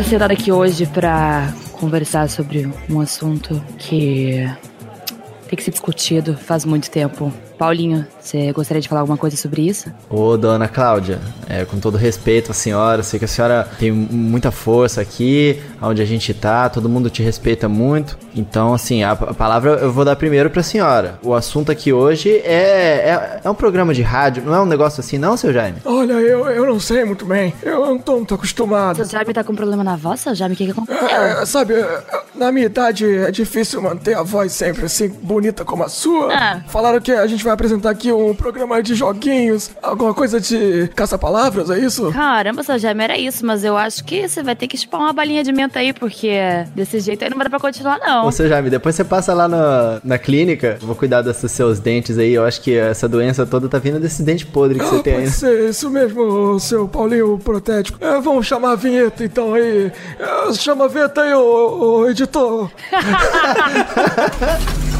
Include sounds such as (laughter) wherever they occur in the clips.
Tô sentada aqui hoje pra conversar sobre um assunto que tem que ser discutido faz muito tempo. Paulinho, você gostaria de falar alguma coisa sobre isso? Ô, dona Cláudia, é, com todo respeito à senhora, sei que a senhora tem muita força aqui, onde a gente tá, todo mundo te respeita muito. Então, assim, a, a palavra eu vou dar primeiro pra senhora. O assunto aqui hoje é, é, é, um programa de rádio, não é um negócio assim, não, seu Jaime? Olha, eu, eu não sei muito bem, eu não tô muito acostumado. Seu Jaime tá com problema na voz, seu Jaime? O que, que aconteceu? É, sabe, na minha idade é difícil manter a voz sempre assim, bonita como a sua. Ah. Falaram que a gente vai apresentar aqui um programa de joguinhos, alguma coisa de caça-palavras, é isso? Caramba, só já era isso, mas eu acho que você vai ter que chupar uma balinha de menta aí, porque desse jeito aí não vai dar pra continuar, não. Ô, seu Jaime, depois você passa lá na, na clínica, vou cuidar desses seus dentes aí, eu acho que essa doença toda tá vindo desses dentes podres que ah, você tem aí. Ser, isso mesmo, seu Paulinho protético. É, vamos chamar a vinheta então aí. É, chama a vinheta aí, ô, ô editor. (laughs)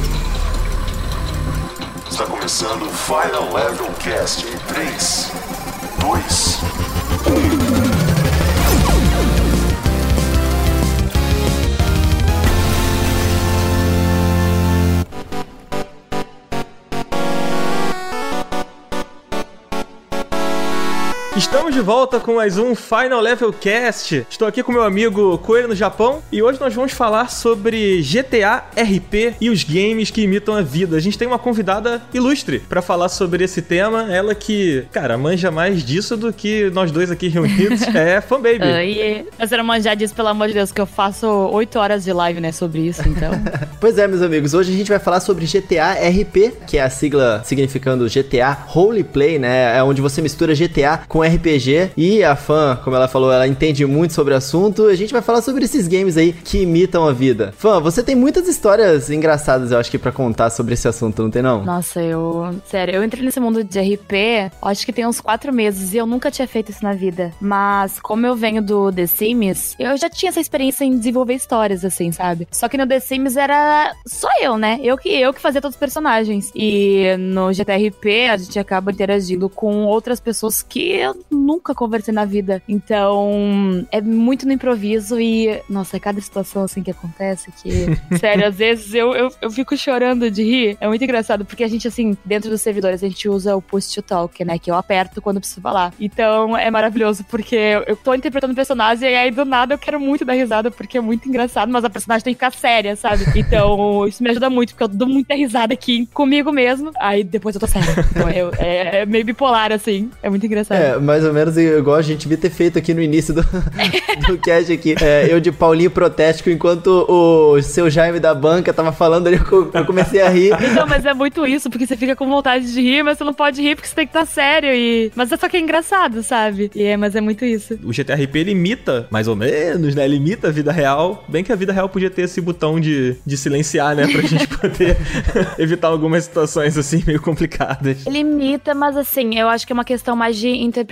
Está começando o Final Level Cast em 3, 2, 1. Estamos de volta com mais um Final Level Cast. Estou aqui com meu amigo Coelho no Japão e hoje nós vamos falar sobre GTA RP e os games que imitam a vida. A gente tem uma convidada ilustre para falar sobre esse tema. Ela que, cara, manja mais disso do que nós dois aqui reunidos. (laughs) é fanbaby. Oi. Você não manjar disso, pelo amor de Deus, que eu faço 8 horas de live, né, sobre isso, então. (laughs) pois é, meus amigos. Hoje a gente vai falar sobre GTA RP, que é a sigla significando GTA Roleplay, né? É onde você mistura GTA com RPG e a fã, como ela falou, ela entende muito sobre o assunto. A gente vai falar sobre esses games aí que imitam a vida. Fã, você tem muitas histórias engraçadas, eu acho que para contar sobre esse assunto, não tem não? Nossa, eu, sério, eu entrei nesse mundo de RP, acho que tem uns quatro meses e eu nunca tinha feito isso na vida. Mas como eu venho do The Sims, eu já tinha essa experiência em desenvolver histórias assim, sabe? Só que no The Sims era só eu, né? Eu que eu que fazia todos os personagens. E no GTRP a gente acaba interagindo com outras pessoas que eu nunca conversei na vida. Então, é muito no improviso e, nossa, é cada situação assim que acontece que, (laughs) sério, às vezes eu, eu, eu fico chorando de rir. É muito engraçado, porque a gente, assim, dentro dos servidores, a gente usa o push to talk, né? Que eu aperto quando preciso falar. Então, é maravilhoso, porque eu tô interpretando o personagem e aí do nada eu quero muito dar risada, porque é muito engraçado, mas a personagem tem que ficar séria, sabe? Então, (laughs) isso me ajuda muito, porque eu dou muita risada aqui comigo mesmo. Aí depois eu tô séria. Então, eu, é, é meio bipolar, assim. É muito engraçado. É, mais ou menos igual a gente devia ter feito aqui no início do, (laughs) do cast aqui. É, eu de Paulinho Protéstico, enquanto o seu Jaime da banca tava falando ali, eu comecei a rir. Então, mas é muito isso, porque você fica com vontade de rir, mas você não pode rir porque você tem que estar sério. E... Mas é só que é engraçado, sabe? E é, mas é muito isso. O GTRP ele imita, mais ou menos, né? Ele imita a vida real. Bem que a vida real podia ter esse botão de, de silenciar, né? Pra gente (laughs) poder (laughs) evitar algumas situações assim meio complicadas. Ele imita, mas assim, eu acho que é uma questão mais de interpretação.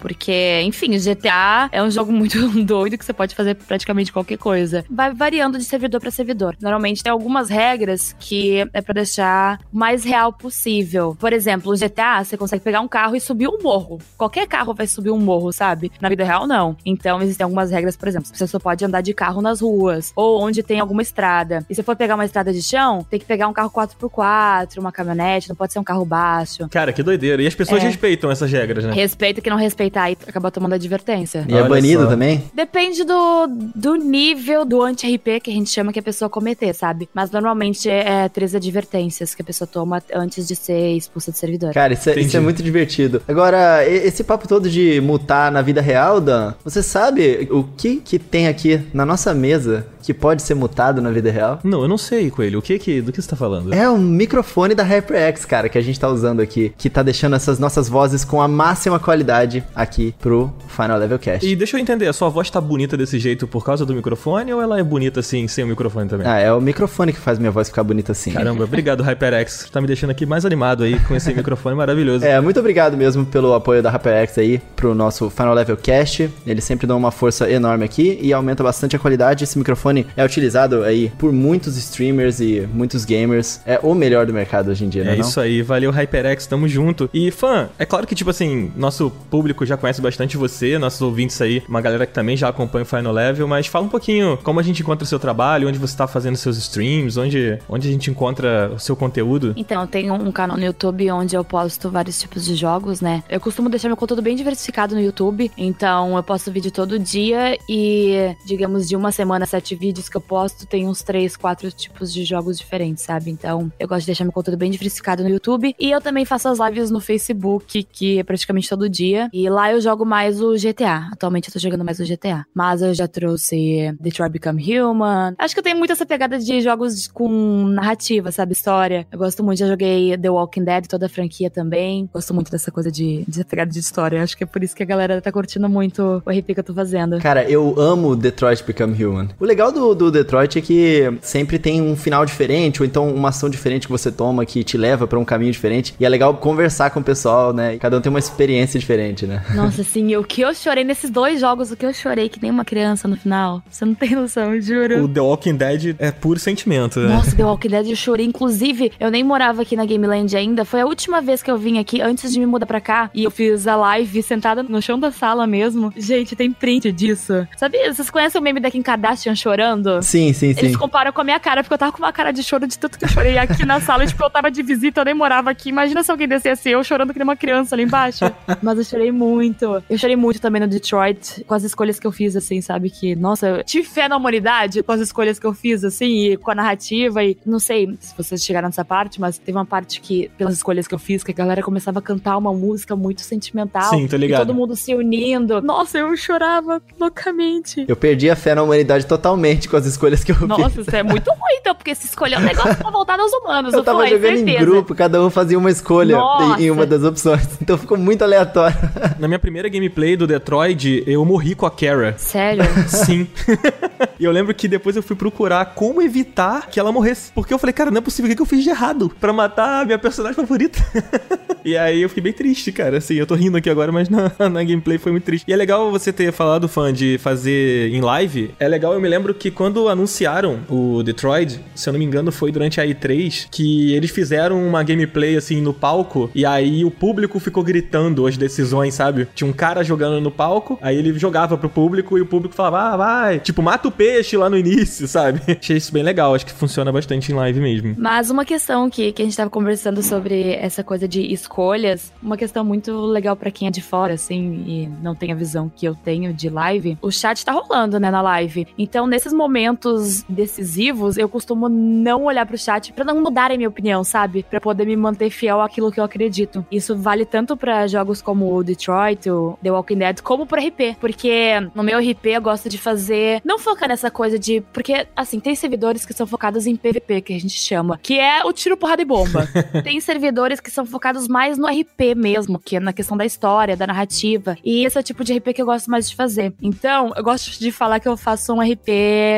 Porque, enfim, GTA é um jogo (laughs) muito doido que você pode fazer praticamente qualquer coisa. Vai variando de servidor para servidor. Normalmente tem algumas regras que é para deixar o mais real possível. Por exemplo, o GTA, você consegue pegar um carro e subir um morro. Qualquer carro vai subir um morro, sabe? Na vida real, não. Então, existem algumas regras, por exemplo, você só pode andar de carro nas ruas ou onde tem alguma estrada. E se for pegar uma estrada de chão, tem que pegar um carro 4x4, uma caminhonete, não pode ser um carro baixo. Cara, que doideira. E as pessoas é. respeitam essas regras, né? Respeita que não respeitar e acaba tomando advertência. E é Olha é banido só. também? Depende do, do nível do anti-RP que a gente chama que a pessoa cometer, sabe? Mas normalmente é três advertências que a pessoa toma antes de ser expulsa do servidor. Cara, isso é, isso é muito divertido. Agora, esse papo todo de mutar na vida real, Dan, você sabe o que que tem aqui na nossa mesa que pode ser mutado na vida real? Não, eu não sei, Coelho. O que que, do que você tá falando? É um microfone da HyperX, cara, que a gente tá usando aqui, que tá deixando essas nossas vozes com a máxima qualidade aqui pro Final Level Cast. E deixa eu entender, a sua voz tá bonita desse jeito por causa do microfone ou ela é bonita assim, sem o microfone também? Ah, é o microfone que faz minha voz ficar bonita assim. Caramba, (laughs) obrigado HyperX. Tá me deixando aqui mais animado aí com esse microfone maravilhoso. É, muito obrigado mesmo pelo apoio da HyperX aí pro nosso Final Level Cast. Eles sempre dão uma força enorme aqui e aumenta bastante a qualidade. Esse microfone smartphone é utilizado aí por muitos streamers e muitos gamers. É o melhor do mercado hoje em dia, né? É isso aí, valeu HyperX, tamo junto. E fã, é claro que tipo assim, nosso público já conhece bastante você, nossos ouvintes aí, uma galera que também já acompanha o Final Level, mas fala um pouquinho como a gente encontra o seu trabalho, onde você tá fazendo seus streams, onde, onde a gente encontra o seu conteúdo. Então, eu tenho um canal no YouTube onde eu posto vários tipos de jogos, né? Eu costumo deixar meu conteúdo bem diversificado no YouTube, então eu posto vídeo todo dia e, digamos, de uma semana, sete vídeos que eu posto, tem uns três, quatro tipos de jogos diferentes, sabe? Então, eu gosto de deixar meu conteúdo bem diversificado no YouTube e eu também faço as lives no Facebook, que é praticamente todo dia, e lá eu jogo mais o GTA. Atualmente eu tô jogando mais o GTA, mas eu já trouxe Detroit Become Human. Acho que eu tenho muito essa pegada de jogos com narrativa, sabe? História. Eu gosto muito, já joguei The Walking Dead, toda a franquia também. Gosto muito dessa coisa de, de pegada de história. Acho que é por isso que a galera tá curtindo muito o RP que eu tô fazendo. Cara, eu amo Detroit Become Human. O legal do, do Detroit é que sempre tem um final diferente, ou então uma ação diferente que você toma que te leva para um caminho diferente. E é legal conversar com o pessoal, né? E cada um tem uma experiência diferente, né? (laughs) Nossa, sim, o que eu chorei nesses dois jogos, o que eu chorei que nem uma criança no final. Você não tem noção, juro. O The Walking Dead é puro sentimento, né? Nossa, The (laughs) Walking Dead eu chorei. Inclusive, eu nem morava aqui na Game Land ainda. Foi a última vez que eu vim aqui antes de me mudar pra cá. E eu fiz a live sentada no chão da sala mesmo. Gente, tem print disso. Sabe, vocês conhecem o meme da Kim Kardashian chorando? Sim, sim, sim. Eles comparam com a minha cara, porque eu tava com uma cara de choro de tanto que eu chorei aqui na sala. (laughs) tipo, eu tava de visita, eu nem morava aqui. Imagina se alguém descesse eu chorando que nem uma criança ali embaixo. (laughs) Mas eu chorei muito. Eu chorei muito também no Detroit com as escolhas que eu fiz, assim, sabe? Que, nossa, eu tive fé na humanidade com as escolhas que eu fiz, assim, e com a narrativa. E não sei se vocês chegaram nessa parte, mas teve uma parte que, pelas escolhas que eu fiz, que a galera começava a cantar uma música muito sentimental. Sim, tô ligado. E todo mundo se unindo. Nossa, eu chorava loucamente. Eu perdi a fé na humanidade totalmente com as escolhas que eu Nossa, fiz. Nossa, isso é muito ruim, então, porque se escolher um negócio pra voltar aos humanos. Eu tava foi, jogando certeza. em grupo, cada um fazia uma escolha Nossa. em uma das opções. (laughs) Então ficou muito aleatório. Na minha primeira gameplay do Detroit, eu morri com a Kara. Sério? Sim. (laughs) e eu lembro que depois eu fui procurar como evitar que ela morresse. Porque eu falei, cara, não é possível, o que que eu fiz de errado pra matar a minha personagem favorita? (laughs) e aí eu fiquei bem triste, cara. Assim, eu tô rindo aqui agora, mas na, na gameplay foi muito triste. E é legal você ter falado, fã, de fazer em live. É legal, eu me lembro que quando anunciaram o Detroit, se eu não me engano, foi durante a E3, que eles fizeram uma gameplay assim no palco, e aí o público ficou gritando as decisões, sabe? Tinha um cara jogando no palco, aí ele jogava pro público e o público falava, ah, vai, tipo, mata o peixe lá no início, (laughs) sabe? Achei isso bem legal, acho que funciona bastante em live mesmo. Mas uma questão que, que a gente tava conversando sobre essa coisa de escolhas, uma questão muito legal para quem é de fora, assim, e não tem a visão que eu tenho de live, o chat tá rolando, né, na live. Então, nesses momentos decisivos, eu costumo não olhar pro chat para não mudar a minha opinião, sabe? Para poder me manter fiel àquilo que eu acredito. Isso vale tanto para jogos como o Detroit, o The Walking Dead, como pro RP. Porque no meu RP eu gosto de fazer. Não focar nessa coisa de. Porque, assim, tem servidores que são focados em PVP, que a gente chama. Que é o tiro, porrada e bomba. (laughs) tem servidores que são focados mais no RP mesmo, que é na questão da história, da narrativa. E esse é o tipo de RP que eu gosto mais de fazer. Então, eu gosto de falar que eu faço um RP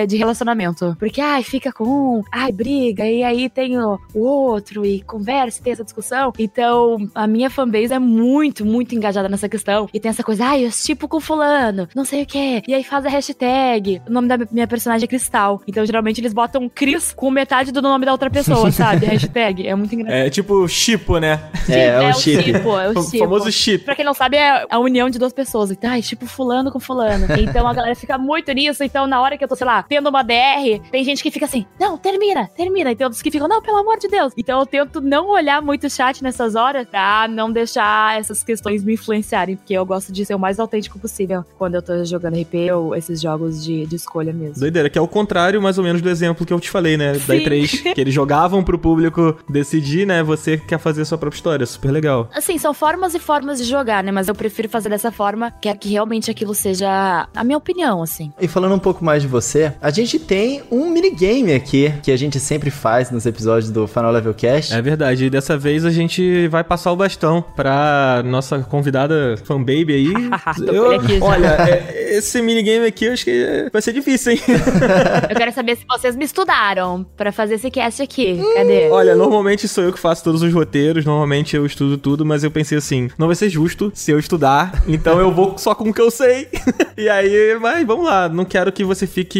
de relacionamento. Porque, ai, fica com um, ai, briga, e aí tem o, o outro, e conversa, e tem essa discussão. Então, a minha fanbase é muito, muito engajada nessa questão. E tem essa coisa, ai, eu tipo com fulano, não sei o que. E aí faz a hashtag. O nome da minha personagem é Cristal. Então, geralmente, eles botam Cris com metade do nome da outra pessoa, (laughs) sabe? hashtag. É muito engraçado. É tipo chipo, né? É, é, um o chip. chipo, é o O chipo. famoso chip. Pra quem não sabe, é a união de duas pessoas. Então, ai, tipo fulano com fulano. Então a galera fica muito nisso. Então, na hora que eu tô, sei lá, tendo uma DR, tem gente que fica assim, não, termina, termina. E tem outros que ficam, não, pelo amor de Deus. Então eu tento não olhar muito o chat nessas horas pra não deixar essas questões me influenciarem. Porque eu gosto de ser o mais autêntico possível quando eu tô jogando RP ou esses jogos de, de escolha mesmo. Doideira, que é o contrário, mais ou menos, do exemplo que eu te falei, né? Da Sim. E3. (laughs) Que eles jogavam pro público decidir, né? Você quer fazer a sua própria história. Super legal. Assim, são formas e formas de jogar, né? Mas eu prefiro fazer dessa forma, quer que realmente aquilo seja a minha opinião, assim. E falando um pouco mais de você, a gente tem um minigame aqui que a gente sempre faz nos episódios do Final Level Cast. É verdade. E dessa vez a gente vai passar o bastão pra nossa convidada fanbaby aí. (laughs) Já. olha, (laughs) é, esse minigame aqui eu acho que vai ser difícil, hein? (laughs) Eu quero saber se vocês me estudaram pra fazer esse cast aqui. Cadê? Olha, normalmente sou eu que faço todos os roteiros, normalmente eu estudo tudo, mas eu pensei assim, não vai ser justo se eu estudar, então eu vou só com o que eu sei. e aí, mas vamos lá, não quero que você fique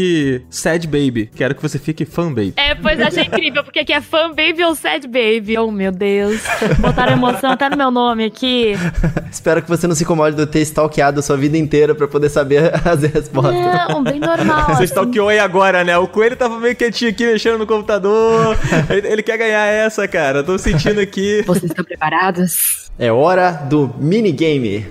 sad baby, quero que você fique fan baby. É, pois achei incrível, porque aqui é fan baby ou sad baby. Oh, meu Deus. Botaram emoção até no meu nome aqui. (laughs) Espero que você não se incomode de eu ter stalkeado a sua vida inteira pra poder saber (laughs) as respostas. Não, bem normal. Você assim. stalkeou aí agora, né? O coelho tava meio quietinho aqui, mexendo no computador. (laughs) ele, ele quer ganhar essa, cara. Tô sentindo aqui. Vocês estão preparados? É hora do minigame.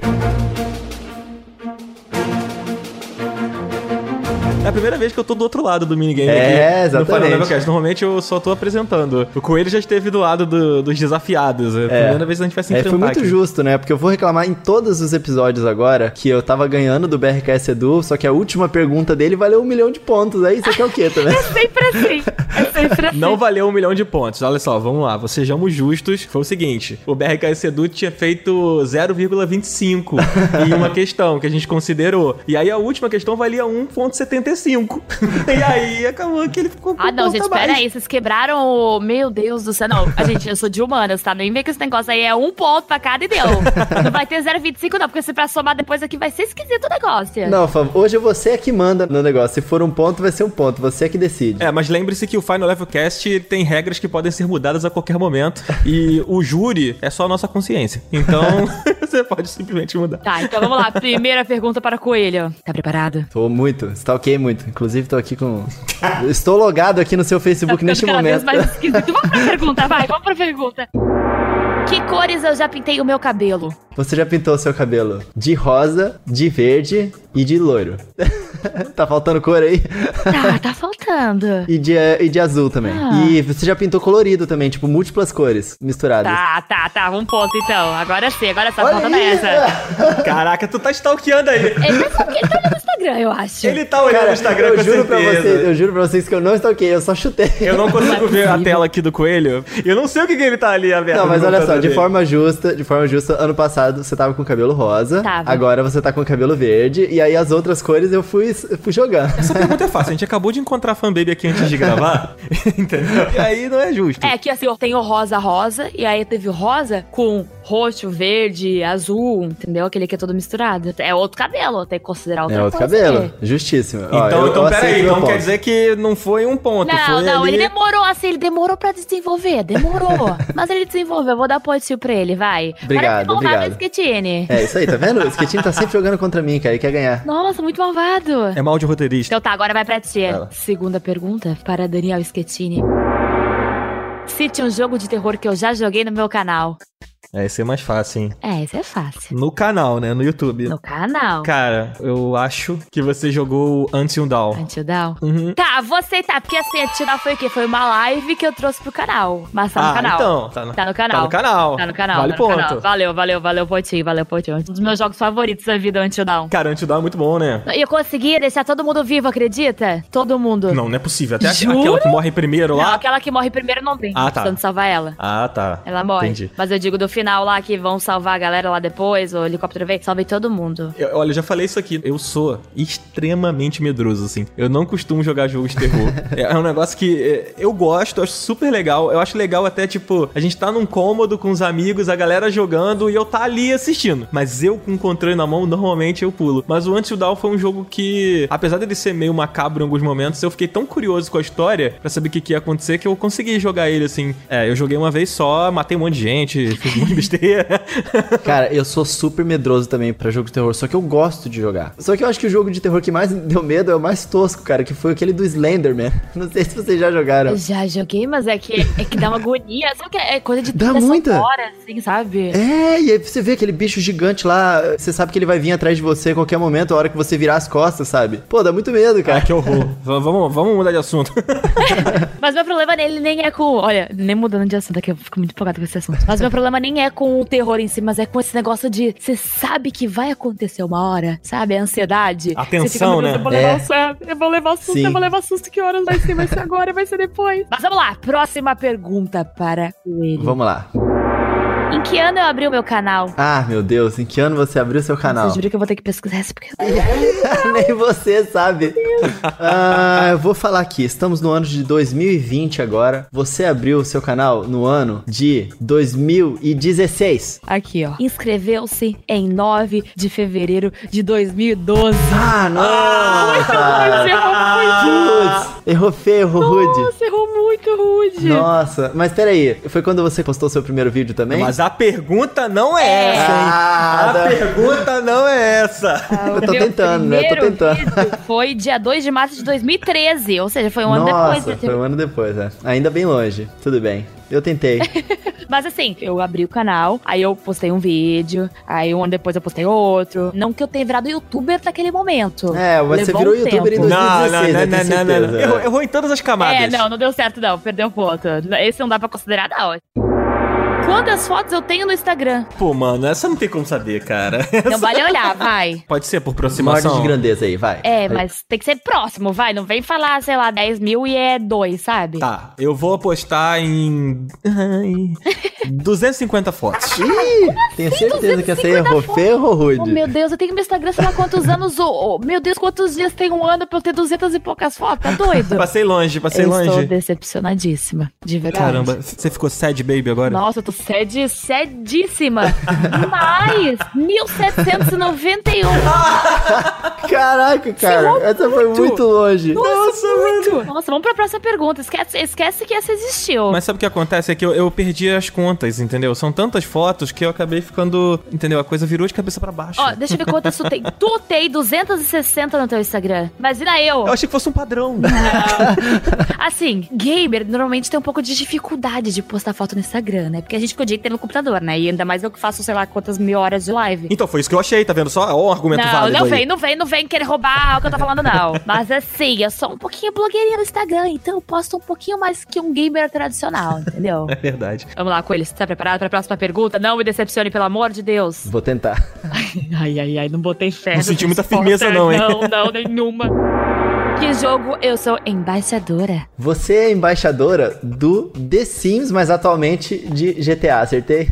É a primeira vez que eu tô do outro lado do minigame É, aqui. exatamente. No. Normalmente eu só tô apresentando. O Coelho já esteve do lado do- dos desafiados. É a primeira vez que a gente vai se É, enfrentar foi muito aqui. justo, né? Porque eu vou reclamar em todos os episódios agora que eu tava ganhando do BRKS Edu, só que a última pergunta dele valeu um milhão de pontos. Aí você quer o quê também? (laughs) Sempre assim. É sempre assim. Não valeu um milhão de pontos. Olha só, vamos lá. Sejamos justos. Foi o seguinte: o BRKS Edu tinha feito 0,25 (laughs) em uma questão que a gente considerou. E aí a última questão valia 1,75. (laughs) e aí acabou que ele ficou com Ah, não, gente, mais. pera aí. Vocês quebraram o. Meu Deus do céu. Não, a gente, eu sou de humanas, tá? Nem vem que esse negócio aí é um ponto pra cada e deu. Não vai ter 0,25, não, porque se pra somar depois aqui vai ser esquisito o negócio. Não, Fábio, hoje você é que manda no negócio. Se for um ponto, vai ser um ponto. Você é que decide. É, mas lembre-se que o Final Level Cast tem regras que podem ser mudadas a qualquer momento. e o júri é só a nossa consciência. Então, (laughs) você pode simplesmente mudar. Tá, então vamos lá. Primeira pergunta para o Coelho. Tá preparado? Tô muito, stalkeei muito. Inclusive, tô aqui com. Estou logado aqui no seu Tá Facebook ficando neste cada vez momento. mais esquisito. Vamos pra pergunta, vai, vamos pra pergunta. Que cores eu já pintei o meu cabelo? Você já pintou seu cabelo de rosa, de verde e de loiro. (laughs) tá faltando cor aí? Tá, tá faltando. E de, e de azul também. Ah. E você já pintou colorido também, tipo, múltiplas cores misturadas. Tá, tá, tá. Um ponto então. Agora sim, agora só aí! essa. (laughs) Caraca, tu tá stalkeando aí. Ele tá, ele tá olhando no Instagram, eu acho. Ele tá olhando Cara, no Instagram eu com juro pra certeza. vocês, eu juro pra vocês que eu não stalkeei, eu só chutei. Eu não consigo Não é ver a tela aqui do coelho. Eu não sei o que, que ele tá ali aberto. Não, mas olha só, computador de forma justa, de forma justa, ano passado você tava com cabelo rosa, Tava. agora você tá com cabelo verde, e aí as outras cores eu fui, fui jogando. Essa pergunta é (laughs) fácil. A gente acabou de encontrar a fanbaby aqui antes de gravar. (laughs) entendeu? E aí não é justo. É que assim, eu tenho rosa rosa, e aí teve o rosa com roxo, verde, azul, entendeu? Aquele que é todo misturado. É outro cabelo, tem que considerar outra É outro coisa. cabelo, justíssimo. Ó, Então, eu- então eu peraí. Então quer ponto. dizer que não foi um ponto. Não, foi não, ali... ele demorou assim, ele demorou pra desenvolver, demorou. (laughs) Mas ele desenvolveu, vou dar pontinho pra ele, vai. Obrigado, Parece obrigado. Sketine. É isso aí, tá vendo? O Sketino tá sempre jogando contra mim, cara, ele quer ganhar. Nossa, muito malvado. É mal de roteirista. Então tá, agora vai pra ti. Segunda pergunta para Daniel Schettini. Cite um jogo de terror que eu já joguei no meu canal. É, esse é mais fácil, hein? É, isso é fácil. No canal, né? No YouTube. No canal. Cara, eu acho que você jogou Until Dawn. Until Dawn. Uhum. Tá, vou aceitar, porque assim, Until Dawn foi o quê? Foi uma live que eu trouxe pro canal. Mas tá no ah, canal. então. Tá no, Tá no canal. Tá no canal. Tá no canal. Vale tá no ponto. canal. Valeu, valeu, valeu, pontinho, valeu, pontinho. Um dos meus jogos favoritos da vida, Until Dawn. Cara, Until Dawn é muito bom, né? E eu consegui deixar todo mundo vivo, acredita? Todo mundo. Não, não é possível. Até Jura? aquela que morre primeiro Não, lá. aquela que morre primeiro não tem. Ah, tá. Precisando salvar ela. Ah, tá. Ela morre. Entendi. Mas eu digo do final lá que vão salvar a galera lá depois, o helicóptero veio, salvei todo mundo. Eu- olha, eu já falei isso aqui. Eu sou extremamente medroso, assim. Eu não costumo jogar jogos de terror. (laughs) é é um negócio que é, eu gosto, eu acho super legal. Eu acho legal até, tipo, a gente tá num cômodo com os amigos, a galera jogando e eu tá ali assistindo. Mas eu com o controle na mão, normalmente eu pulo. Mas o Until Dawn foi um jogo que, apesar dele ser meio macabro em alguns momentos, eu fiquei tão curioso com a história pra saber o que, que ia acontecer que eu consegui jogar ele, assim. É, eu joguei uma vez só, matei um monte de gente, fiz um de (laughs) besteira. Cara, eu sou super medroso também pra jogo de terror, só que eu gosto de jogar. Só que eu acho que o jogo de terror que mais deu medo é o mais tosco, cara, que foi aquele do Slenderman. (laughs) Não sei se vocês já jogaram. Já joguei, mas é que, é que dá uma agonia. Sabe que é coisa de Dá muita. sonora, assim, sabe? É, e aí você vê aquele bicho gigante lá, você sabe que ele vai vir atrás de você a qualquer momento, a hora que você virar as costas, sabe? Pô, dá muito medo, Ah, cara. que horror. V- vamos, vamos mudar de assunto. (laughs) Mas meu problema nele nem é com. Olha, nem mudando de assunto aqui, eu fico muito empolgada com esse assunto. Mas meu problema nem é com o terror em si, mas é com esse negócio de você sabe que vai acontecer uma hora, sabe? A ansiedade. A Você fica, tensão, meu Deus, né? Eu vou levar É. susto, eu vou levar susto, Sim. eu vou levar susto. Que horas vai ser? Vai ser agora, vai ser depois. Mas vamos lá, próxima pergunta para ele. Vamos lá. Em que ano eu abri o meu canal? Ah, meu Deus, em que ano você abriu seu canal? Você jura que eu vou ter que pesquisar isso porque... (laughs) Nem você sabe. Ah, eu vou falar aqui, estamos no ano de 2020 agora. Você abriu o seu canal no ano de 2016. Aqui, ó. Inscreveu-se em 9 de fevereiro de 2012. Ah, nossa! (laughs) Você errou muito. Putz, errou feio, errou rude. Nossa, errou muito rude. Nossa, mas peraí, foi quando você postou seu primeiro vídeo também? Mas a pergunta não é, essa, hein? Ah, a pergunta não é essa. (laughs) Eu tô Meu tentando, né? Eu tô tentando. vídeo Foi dia 2 de março de 2013, ou seja, foi um ano Nossa, depois. foi um ano depois, é. Ainda bem longe. Tudo bem. Eu tentei. (laughs) Mas assim, eu abri o canal, aí eu postei um vídeo, aí um ano depois eu postei outro. Não que eu tenha virado youtuber naquele momento. É, mas você Levou virou um youtuber em tempo. 2016, não, né? não, Tenho não, não, não, não. Errou, errou em todas as camadas. É, não, não deu certo não, perdeu um ponto. Esse não dá pra considerar não. Quantas fotos eu tenho no Instagram? Pô, mano, essa não tem como saber, cara. (laughs) Não vale olhar, vai. Pode ser por Uma ordem aproximação. de grandeza aí, vai. É, Vai. mas tem que ser próximo, vai. Não vem falar, sei lá, 10 mil e é 2, sabe? Tá, eu vou apostar em. Ai, (laughs) 250 fotos. Ih, tenho certeza que essa aí 250 errou feio, errou rude. Oh, meu Deus, eu tenho meu Instagram, sei lá quantos anos. Oh, oh, meu Deus, quantos dias tem um ano pra eu ter 200 e poucas fotos? Tá doido? Passei longe, passei eu longe. estou decepcionadíssima, de verdade. Caramba, você ficou sad baby agora? Nossa, eu tô sede, sedíssima. Demais! 1791. Caraca, cara, essa foi muito. muito longe. Nossa, muito! Nossa, vamos pra próxima pergunta. Esquece, esquece que essa existiu. Mas sabe o que acontece? É que eu, eu perdi as contas, entendeu? São tantas fotos que eu acabei ficando. Entendeu? A coisa virou de cabeça pra baixo. Ó, deixa eu ver quantas tu tem. Tu tem 260 no teu Instagram. Imagina eu. Eu achei que fosse um padrão. Assim, gamer normalmente tem um pouco de dificuldade de postar foto no Instagram, né? Porque a gente fica o dia inteiro no computador, né? E ainda mais eu que faço, sei lá, quantas mil horas de live. então foi isso que eu achei, tá vendo? Só ó, um argumento Não, válido não aí. vem, não vem, não vem querer roubar o que eu tô falando, não. (laughs) Mas assim, eu sou um pouquinho blogueirinha no Instagram, então eu posto um pouquinho mais que um gamer tradicional, entendeu? (laughs) É verdade. Vamos lá, Coelho, você tá preparado pra próxima pergunta? Não me decepcione, pelo amor de Deus. Vou tentar. (laughs) Ai, ai, ai, não botei fé. Não senti muita firmeza não, hein? Não, não, nenhuma. Que jogo eu sou embaixadora? Você é embaixadora do The Sims, mas atualmente de GTA, acertei?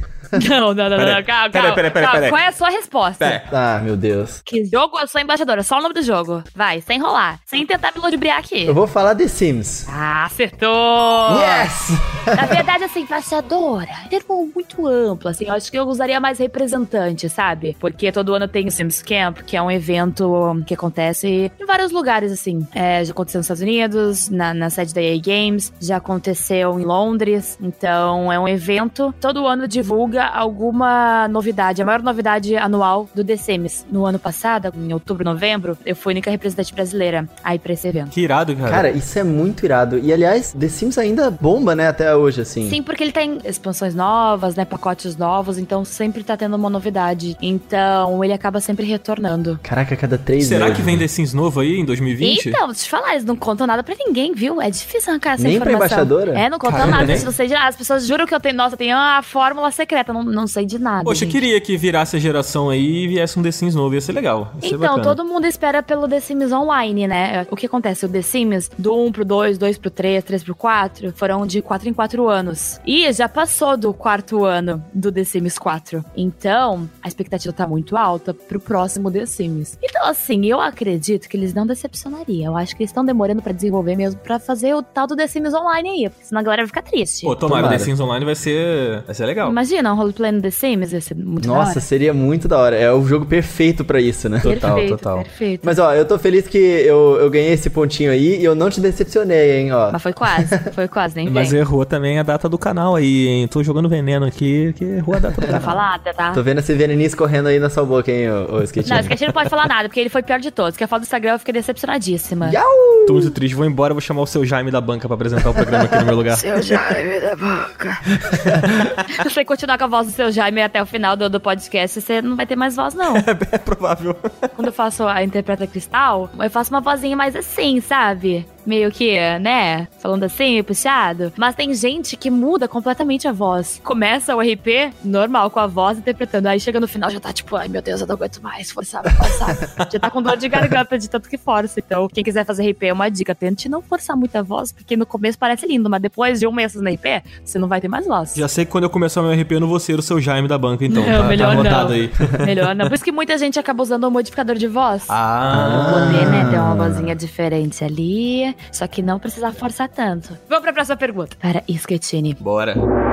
Não, não, não, não, calma, peraí, calma. peraí, peraí, calma. peraí. Qual é a sua resposta? Ah, meu Deus. Que jogo eu sou embaixadora? Só o nome do jogo. Vai, sem enrolar. Sem tentar me ludibriar aqui. Eu vou falar The Sims. Ah, acertou! Yes! Na verdade, assim, embaixadora, termo muito amplo, assim, eu acho que eu usaria mais representante, sabe? Porque todo ano tem o Sims Camp, que é um evento que acontece em vários lugares, assim. É, já aconteceu nos Estados Unidos, na, na sede da EA Games, já aconteceu em Londres, então é um evento, todo ano divulga alguma novidade, a maior novidade anual do The Sims. No ano passado, em outubro, novembro, eu fui a única representante brasileira aí pra esse evento. Que irado, cara. Cara, isso é muito irado. E aliás, The Sims ainda bomba, né, até hoje, assim. Sim, porque ele tem expansões novas, né? Pacotes novos, então sempre tá tendo uma novidade. Então ele acaba sempre retornando. Caraca, a cada três Será meses. que vem The Sims novo aí em 2020? Então, deixa eu te falar, eles não contam nada pra ninguém, viu? É difícil arrancar essa Nem pra informação. embaixadora? É, não contam Caramba, nada. nem- Se nada. As pessoas juram que eu tenho. Nossa, eu tenho a fórmula secreta. Não, não sei de nada. Poxa, eu gente. queria que virasse a geração aí e viesse um The Sims novo. Ia ser legal. Ia ser Então, bacana. todo mundo espera pelo The Sims Online, né? O que acontece? O The Sims, do 1 pro 2, 2 pro 3, 3 pro 4, foram de 4 em 4 anos. E já passou do quarto ano do The Sims 4. Então, a expectativa tá muito alta pro próximo The Sims. Então, assim, eu acredito que eles não decepcionariam. Eu acho que eles estão demorando pra desenvolver mesmo pra fazer o tal do The Sims Online aí, porque senão a galera vai ficar triste. Pô, tomara, Tomara. The Sims Online vai ser, vai ser legal. Imagina um roleplay no The Sims, ia ser muito da Nossa, hora. seria muito da hora. É o jogo perfeito pra isso, né? Total, perfeito, total. perfeito. Mas ó, eu tô feliz que eu, eu ganhei esse pontinho aí e eu não te decepcionei, hein, ó. Mas foi quase, foi quase, nem (laughs) Mas vem. errou também a data do canal aí, hein? Tô jogando veneno aqui, que errou a data do canal. falar, tá? Tô vendo esse veneninho escorrendo aí na sua boca, hein, ô, ô Sketchy. Não, esse Sketch não pode falar nada, porque ele foi o pior de todos. Que a foto do Instagram eu fiquei decepcionadíssima. Yau! Tô muito triste, vou embora, vou chamar o seu Jaime da banca pra apresentar o programa aqui no meu lugar. Seu Jaime da. (laughs) Se você continuar com a voz do seu Jaime até o final do, do podcast, você não vai ter mais voz, não. (laughs) É provável. Quando eu faço a Interpreta Cristal, eu faço uma vozinha mais assim, sabe? Meio que, né, falando assim, puxado. Mas tem gente que muda completamente a voz. Começa o RP normal, com a voz interpretando. Aí chega no final, já tá tipo, ai meu Deus, eu não aguento mais, forçar, forçar. (laughs) já tá com dor de garganta de tanto que força. Então, quem quiser fazer RP é uma dica. Tente não forçar muita voz, porque no começo parece lindo, mas depois de um mês no RP, você não vai ter mais voz. Já sei que quando eu começar o meu RP, eu não vou ser o seu Jaime da banca, então. (laughs) Não, tá, melhor tá não. aí. (laughs) Melhor não. Por isso que muita gente acaba usando o modificador de voz. Ah. Poder, né, ter uma vozinha diferente ali. Só que não precisar forçar tanto. Vamos pra próxima pergunta. Para Sketchini, Bora.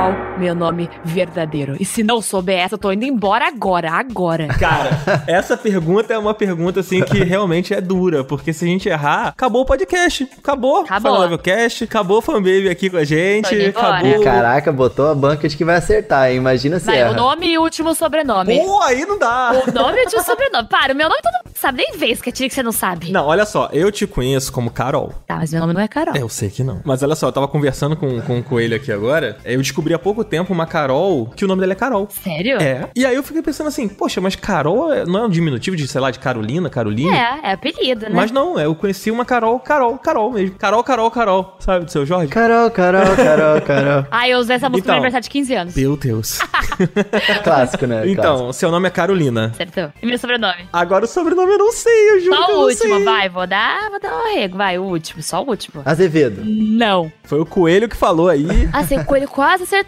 Qual meu nome verdadeiro? E se não souber essa, eu tô indo embora agora, agora. Cara, essa pergunta é uma pergunta assim que (laughs) realmente é dura, porque se a gente errar, acabou o podcast. Acabou. Acabou. Final Level Cast, acabou o fanbaby aqui com a gente. Acabou. Caraca, botou a banca de que vai acertar, hein? Imagina se Vai, erra. o nome e o último sobrenome. Pô, aí não dá. O nome e o último sobrenome. Para, o meu nome todo mundo sabe. Nem vê Sketchini que você não sabe. Não, olha só, eu te conheço como Carol. Tá, mas meu nome não é Carol. É, eu sei que não. Mas olha só, eu tava conversando com, com o Coelho aqui agora. Eu descobri há pouco tempo uma Carol que o nome dela é Carol. Sério? É. E aí eu fiquei pensando assim, poxa, mas Carol é- não é um diminutivo de, sei lá, de Carolina, Caroline? É, é apelido, né? Mas não, eu conheci uma Carol, Carol, Carol mesmo. Carol, Carol, Carol. Sabe do seu Jorge? Carol, Carol, Carol, Carol. (laughs) Ah, eu usei essa música Então. no aniversário de 15 anos. Meu Deus. (laughs) Clássico, né? Clássico. então, seu nome é Carolina. Acertou. E meu sobrenome? Agora o sobrenome eu não sei, eu juro Só o não último, sei. vai. Vou dar, vou dar um arrego. Vai, o último. Só o último. Azevedo. Não. Foi o Coelho que falou aí. Assim, o coelho quase acertou.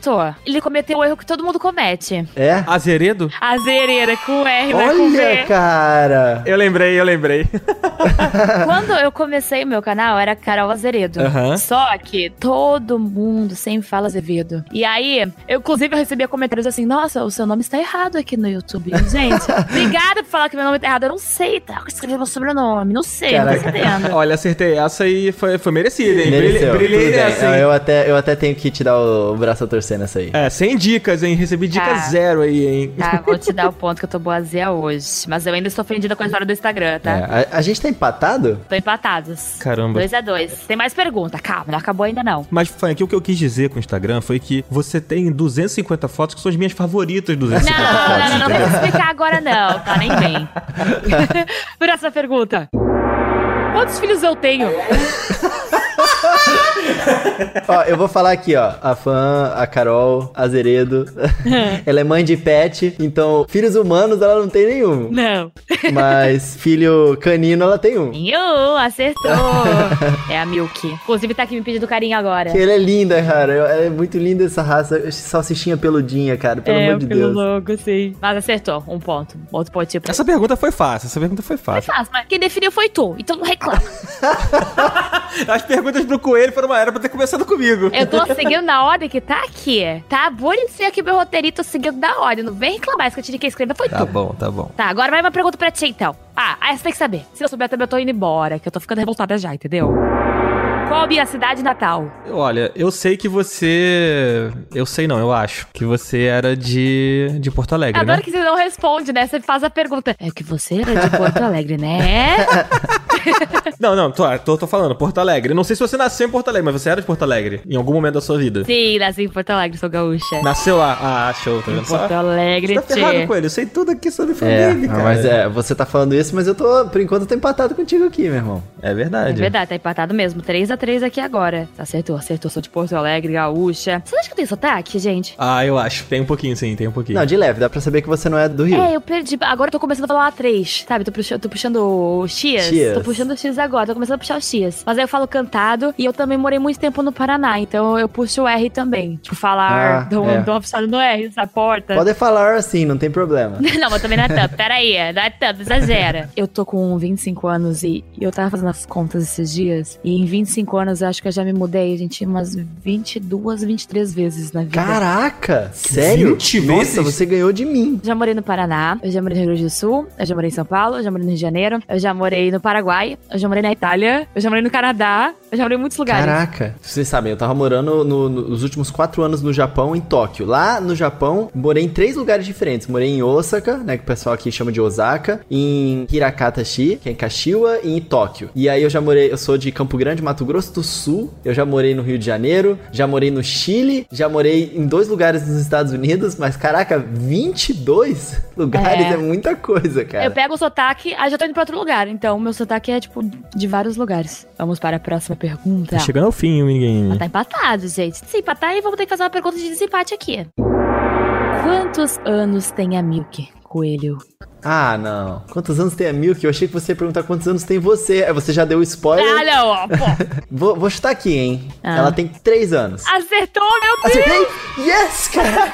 Ele cometeu o erro que todo mundo comete. É? Azeredo? Azereira com R, com Olha, V. cara. Eu lembrei, eu lembrei. (laughs) (laughs) Quando eu comecei o meu canal, era Carol Azeredo. Aham. Só que todo mundo sempre fala Azevedo. E aí, eu inclusive eu recebia comentários assim: Nossa, o seu nome está errado aqui no YouTube. Gente, (laughs) obrigada por falar que meu nome tá errado. Eu não sei, tá? Eu escrevi meu sobrenome. Não sei, não tô sabendo. Olha, acertei essa e foi, foi merecida, hein? Mereceu. Brilhei, brilhei Tudo bem. nessa, hein? Eu até, eu até tenho que te dar o braço a torcer nessa aí. É, sem dicas, hein? Recebi dica Tá. zero aí, hein? Tá, vou te dar o (laughs) ponto que eu tô boazia hoje. Mas eu ainda estou ofendida com a história do Instagram, tá? É, a, a gente tá empatado? Tô empatados. Caramba. 2 a 2 Tem mais pergunta. Calma, não acabou ainda não. Mas, Fanny, aqui o que eu quis dizer com o Instagram foi que você tem 250 fotos que são as minhas favoritas Não, 250 não, fotos, não, não, não entendeu? vou explicar agora não, tá? Nem bem. (laughs) (laughs) Próxima pergunta. Quantos filhos eu tenho? Ó, eu vou falar aqui, ó. A fã, a Carol Azeredo, (laughs) ela é mãe de pet, então filhos humanos ela não tem nenhum. Não. (laughs) Mas filho canino ela tem um. Iu, acertou. É a Milk. Inclusive tá aqui me pedindo carinho agora. Que ele é linda, cara. Eu- É muito linda essa raça. Salsichinha peludinha, cara. Pelo é, amor de pelo Deus. louco, sim. Mas acertou, um ponto. Outro pontinho pra Essa pergunta foi fácil, essa pergunta foi Foi fácil. fácil, mas quem definiu foi tu, então não reclama. (laughs) As perguntas pro Coelho foram uma era pra ter começado comigo. Eu tô (laughs) seguindo na ordem que tá aqui. Tá bonitinho aqui meu roteirinho, tô seguindo na ordem. Não vem reclamar, isso que eu tive que escrever foi Tá tu. bom, tá bom. Tá, agora vai uma pergunta pra ti, então. Ah, essa você tem que saber. Se eu souber também, eu tô indo embora, que eu tô ficando revoltada já, entendeu? Qual a cidade natal? Olha, eu sei que você. Eu sei não, eu acho. Que você era de. de Porto Alegre, Adoro né? que você não responde, né? Você faz a pergunta. É que você era de Porto (laughs) Alegre, né? (laughs) Não, não, tô, tô, tô falando, Porto Alegre. Não sei se você nasceu em Porto Alegre, mas você era de Porto Alegre. Em algum momento da sua vida. Sim, nasci em Porto Alegre, sou gaúcha. Nasceu lá. Ah, show, tá vendo só? Porto Alegre, Você tá ferrado tchê. com ele, eu sei tudo aqui sobre É, família, cara. mas é, você tá falando isso, mas eu tô, por enquanto, eu tô empatado contigo aqui, meu irmão. É verdade. É verdade, tá empatado mesmo. 3x3 aqui agora. Acertou, acertou. Sou de Porto Alegre, gaúcha. Você acha que eu tenho sotaque, gente? Ah, eu acho. Tem um pouquinho, sim, tem um pouquinho. Não, de leve, dá pra saber que você não é do Rio. É, eu perdi. Agora eu tô começando a falar A3, sabe? Tô puxando, tô puxando o X. Chias. Tô puxando o X agora, tô começando a puxar o X. Mas aí eu falo cantado e eu também morei muito tempo no Paraná, então eu puxo o R também. Tipo, falar, Ah, dou, é. dou uma puxada no R, essa porta. Pode falar assim, não tem problema. (laughs) Não, mas também não é tanto. Pera aí, não é tanto, exagera. (laughs) Eu tô com 25 anos e e eu tava fazendo as contas esses dias. E em 25 anos eu acho que eu já me mudei, gente, umas 22, 23 vezes na vida. Caraca, sério? 20 Nossa, vezes? você ganhou de mim. Já morei no Paraná, eu já morei no Rio Grande do Sul, eu já morei em São Paulo, eu já morei no Rio de Janeiro, eu já morei no Paraguai, eu já morei na Itália, eu já morei no Canadá, eu já morei em muitos lugares. Caraca. Vocês sabem, eu tava morando no- no- nos últimos quatro anos no Japão, em Tóquio. Lá no Japão, morei em três lugares diferentes. Morei em Osaka, né, que o pessoal aqui chama de Osaka, em Hirakatashi, que é em Kashiwa, e em Tóquio. E aí eu já morei, eu sou de Campo Grande, Mato Grosso do Sul. Eu já morei no Rio de Janeiro, já morei no Chile, já morei em dois lugares nos Estados Unidos, mas caraca, 22 lugares é, é muita coisa, cara. Eu pego o sotaque, aí já tô indo pra outro lugar. Então, meu sotaque é, tipo, de vários lugares. Vamos para a próxima pergunta. Tá chegando ao fim, ninguém. Tá empatado, gente. Se empatar, vamos ter que fazer uma pergunta de desempate aqui. Quantos anos tem a Milk, coelho? Ah, não. Quantos anos tem a Milk? Eu achei que você ia perguntar quantos anos tem você. Aí você já deu spoiler. Ah, não, ó, pô. (laughs) vou, vou chutar aqui, hein? Ah. Ela tem 3 anos. Acertou, meu Deus! Acertei? Yes, cara!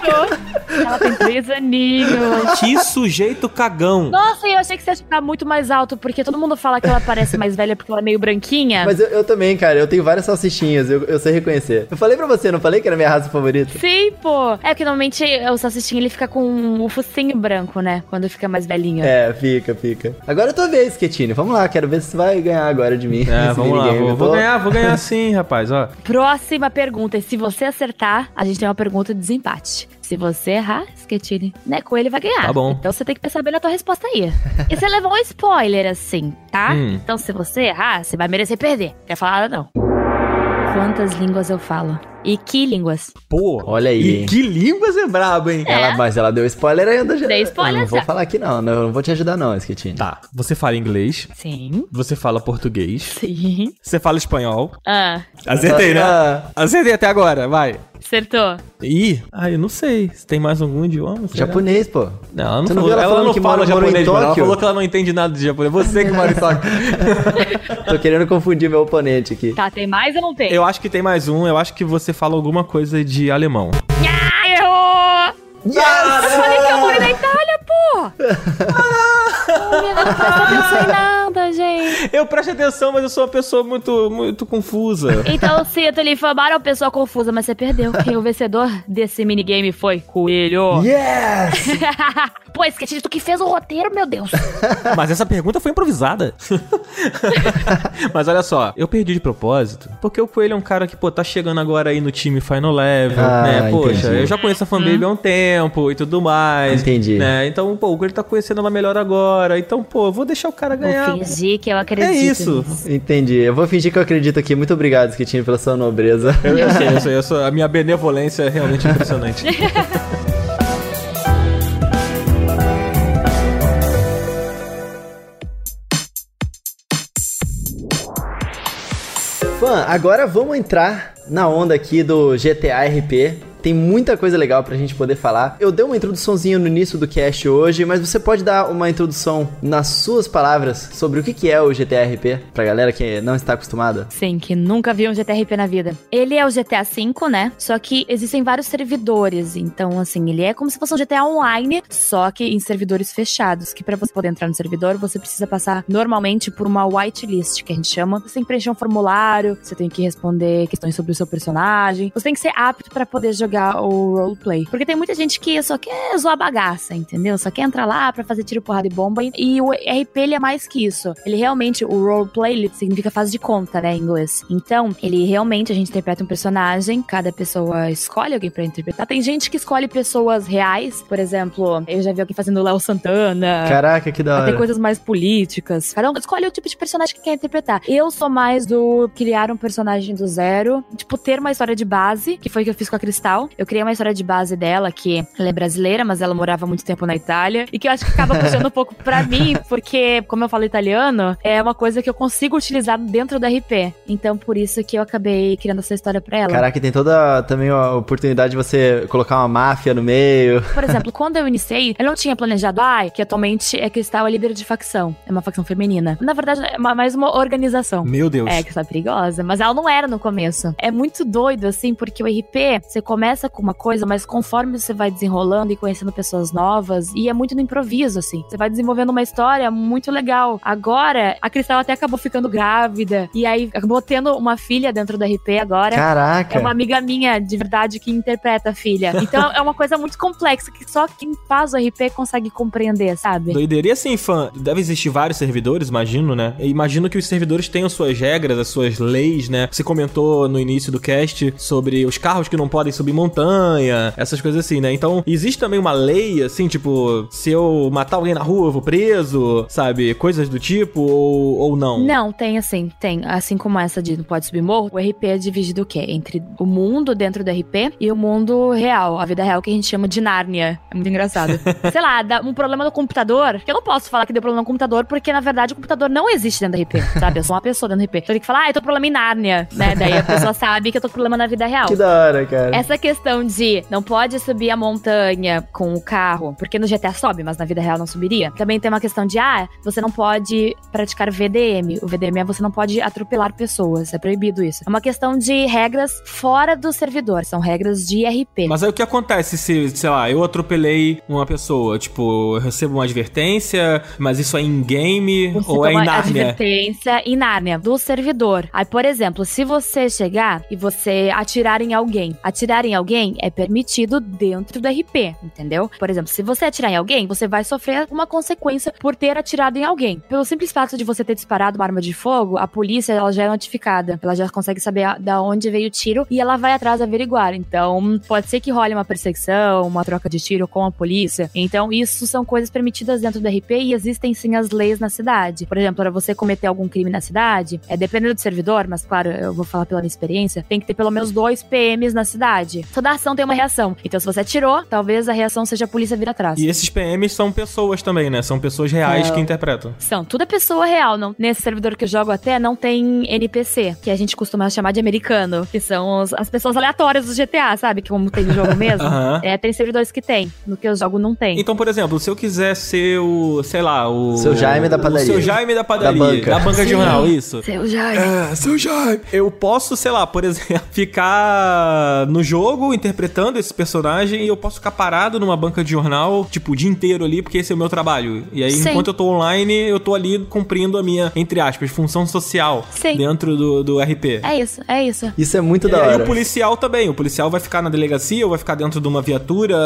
Ela tem 3 aninhos. Que sujeito cagão. Nossa, eu achei que você ia chutar muito mais alto, porque todo mundo fala que ela parece mais velha porque ela é meio branquinha. Mas eu, eu também, cara. Eu tenho várias salsichinhas, eu, eu sei reconhecer. Eu falei pra você, não falei que era minha raça favorita? Sim, pô. É que normalmente o salsichinho ele fica com o focinho branco, né? Quando fica mais velhinho. É, fica Fica. Agora é tua vez, Ketine. Vamos lá, quero ver se você vai ganhar agora de mim. É, vamos lá. Vou, vou, ganhar, vou ganhar (laughs) sim, rapaz, ó. Próxima pergunta. E se você acertar, a gente tem uma pergunta de desempate. Se você errar, Sketine, né, Coelho vai ganhar. Tá bom. Então você tem que pensar bem na tua resposta aí. e você (laughs) levou um spoiler, assim, tá? Hum. Então se você errar, você vai merecer perder. Quer falar não. Quantas línguas eu falo? E que línguas? Pô, olha aí. E que línguas é brabo, hein? É. Ela, mas ela deu spoiler ainda. Já. Deu spoiler eu Não vou falar aqui não, não, não vou te ajudar não, Sketine. Tá, você fala inglês. Sim. Você fala português. Sim. Você fala espanhol. Ah. Acertei, né? Ah. Acertei até agora, vai. Acertou. Ih, ah, eu não sei. Se tem mais algum idioma? Será? Japonês, pô. Não, ela não, falou, não ela, ela não fala japonês, mano. Ela falou que ela não entende nada de japonês. Você que mora em Tóquio. (laughs) Tô querendo confundir meu oponente aqui. Tá, tem mais ou não tem? Eu acho que tem mais um. Eu acho que você fala alguma coisa de alemão. Ah, errou! Yes! Eu falei que eu morei na Itália, pô! (laughs) Ah, não presta atenção em nada, gente. Eu presto atenção, mas eu sou uma pessoa muito, muito confusa. Então, sinto lhe informar uma pessoa confusa, mas você perdeu. Quem o vencedor desse minigame foi Coelho. Yes! (laughs) Pô, esqueci tu que fez o roteiro, meu Deus. Mas essa pergunta foi improvisada. (laughs) mas olha só, eu perdi de propósito, porque o Coelho é um cara que, pô, tá chegando agora aí no time Final Level, ah, né? Poxa, entendi. eu já conheço a fanbaby hum. há um tempo e tudo mais. Entendi. Né? Então, pô, o Coelho tá conhecendo ela melhor agora. Então, pô, vou deixar o cara ganhar. Fingir que eu acredito. É isso. Entendi. Eu vou fingir que eu acredito aqui. Muito obrigado, Skitinho, pela sua nobreza. Eu, eu sei, eu (laughs) sei. Eu sou, a minha benevolência é realmente impressionante. Fã, agora vamos entrar na onda aqui do GTA RP. Tem muita coisa legal pra gente poder falar. Eu dei uma introduçãozinha no início do cast hoje, mas você pode dar uma introdução nas suas palavras sobre o que é o GTRP pra galera que não está acostumada? Sim, que nunca viu um GTRP na vida. Ele é o GTA V, né? Só que existem vários servidores. Então, assim, ele é como se fosse um GTA online, só que em servidores fechados. Que para você poder entrar no servidor, você precisa passar normalmente por uma whitelist, que a gente chama. Você tem que preencher um formulário, você tem que responder questões sobre o seu personagem. Você tem que ser apto para poder jogar jogar o roleplay. Porque tem muita gente que só quer zoar bagaça, entendeu? Só quer entrar lá pra fazer tiro, porrada e bomba. E o RP, ele é mais que isso. Ele realmente, o roleplay, ele significa fase de conta, né, em inglês. Então, ele realmente, a gente interpreta um personagem, cada pessoa escolhe alguém pra interpretar. Tem gente que escolhe pessoas reais, por exemplo, eu já vi alguém fazendo Léo Santana. Caraca, que da hora. Tem coisas mais políticas. Cada um escolhe o tipo de personagem que quer interpretar. Eu sou mais do criar um personagem do zero, tipo, ter uma história de base, que foi o que eu fiz com a Cristal eu criei uma história de base dela, que ela é brasileira, mas ela morava muito tempo na Itália. E que eu acho que acaba puxando um pouco pra mim, porque, como eu falo italiano, é uma coisa que eu consigo utilizar dentro do RP. Então, por isso que eu acabei criando essa história pra ela. Caraca, tem toda também a oportunidade de você colocar uma máfia no meio. Por exemplo, quando eu iniciei, eu não tinha planejado, ai, ah, que atualmente é Cristal é líder de facção. É uma facção feminina. Na verdade, é mais uma organização. Meu Deus. É, que está perigosa. Mas ela não era no começo. É muito doido, assim, porque o RP, você começa começa com uma coisa, mas conforme você vai desenrolando e conhecendo pessoas novas, e é muito no improviso, assim. Você vai desenvolvendo uma história muito legal. Agora, a Cristal até acabou ficando grávida, e aí acabou tendo uma filha dentro do RP agora. Caraca! É uma amiga minha, de verdade, que interpreta a filha. (laughs) Então é uma coisa muito complexa, que só quem faz o RP consegue compreender, sabe? Doideira. E assim, fã, deve existir vários servidores, imagino, né? Eu imagino que os servidores tenham suas regras, as suas leis, né? Você comentou no início do cast sobre os carros que não podem subir montanha, essas coisas assim, né? Então, existe também uma lei, assim, tipo, se eu matar alguém na rua, eu vou preso, sabe? Coisas do tipo, ou, ou não? Não, tem assim, tem. Assim como essa de não pode subir morro, o RP é dividido o quê? Entre o mundo dentro do RP e o mundo real, a vida real que a gente chama de Nárnia. É muito engraçado. (laughs) Sei lá, dá um problema no computador, que eu não posso falar que deu problema no computador, porque na verdade o computador não existe dentro do RP, sabe? Eu sou uma pessoa dentro do RP. Então eu tenho que falar, ah, eu tô com problema em Nárnia, né? Daí a pessoa sabe que eu tô com problema na vida real. Que da hora, cara. Essa questão de não pode subir a montanha com o carro, porque no GTA sobe, mas na vida real não subiria. Também tem uma questão de, ah, você não pode praticar VDM. O VDM é você não pode atropelar pessoas, é proibido isso. É uma questão de regras fora do servidor, são regras de RP. Mas aí o que acontece se, sei lá, eu atropelei uma pessoa? Tipo, eu recebo uma advertência, mas isso é in-game ou é em Nárnia? advertência em Nárnia, do servidor. Aí, por exemplo, se você chegar e você atirar em alguém, atirar em alguém é permitido dentro do RP, entendeu? Por exemplo, se você atirar em alguém, você vai sofrer uma consequência por ter atirado em alguém. Pelo simples fato de você ter disparado uma arma de fogo, a polícia ela já é notificada. Ela já consegue saber a, da onde veio o tiro e ela vai atrás averiguar. Então, pode ser que role uma perseguição, uma troca de tiro com a polícia. Então, isso são coisas permitidas dentro do RP e existem sim as leis na cidade. Por exemplo, para você cometer algum crime na cidade, é dependendo do servidor, mas claro, eu vou falar pela minha experiência, tem que ter pelo menos dois PMs na cidade. Toda ação tem uma reação. Então, se você atirou, talvez a reação seja a polícia vir atrás. E esses PMs são pessoas também, né? São pessoas reais É. que interpretam. São, tudo é pessoa real. Não, nesse servidor que eu jogo até não tem NPC, que a gente costuma chamar de americano, que são os- as pessoas aleatórias do GTA, sabe? Que como tem no jogo mesmo. (laughs) Aham. É, tem servidores que tem. No que eu jogo não tem. Então, por exemplo, se eu quiser ser o, sei lá, o. Seu Jaime da padaria. O seu Jaime da padaria. Da banca. Da banca de jornal, isso. Seu Jaime. É, seu Jaime. Eu posso, sei lá, por exemplo, (laughs) ficar no jogo interpretando esse personagem e eu posso ficar parado numa banca de jornal, tipo, o dia inteiro ali, porque esse é o meu trabalho. E aí, Sim. enquanto eu tô online, eu tô ali cumprindo a minha, entre aspas, função social Sim. dentro do, do RP. É isso, é isso. Isso é muito E da hora. o policial também. O policial vai ficar na delegacia ou vai ficar dentro de uma viatura.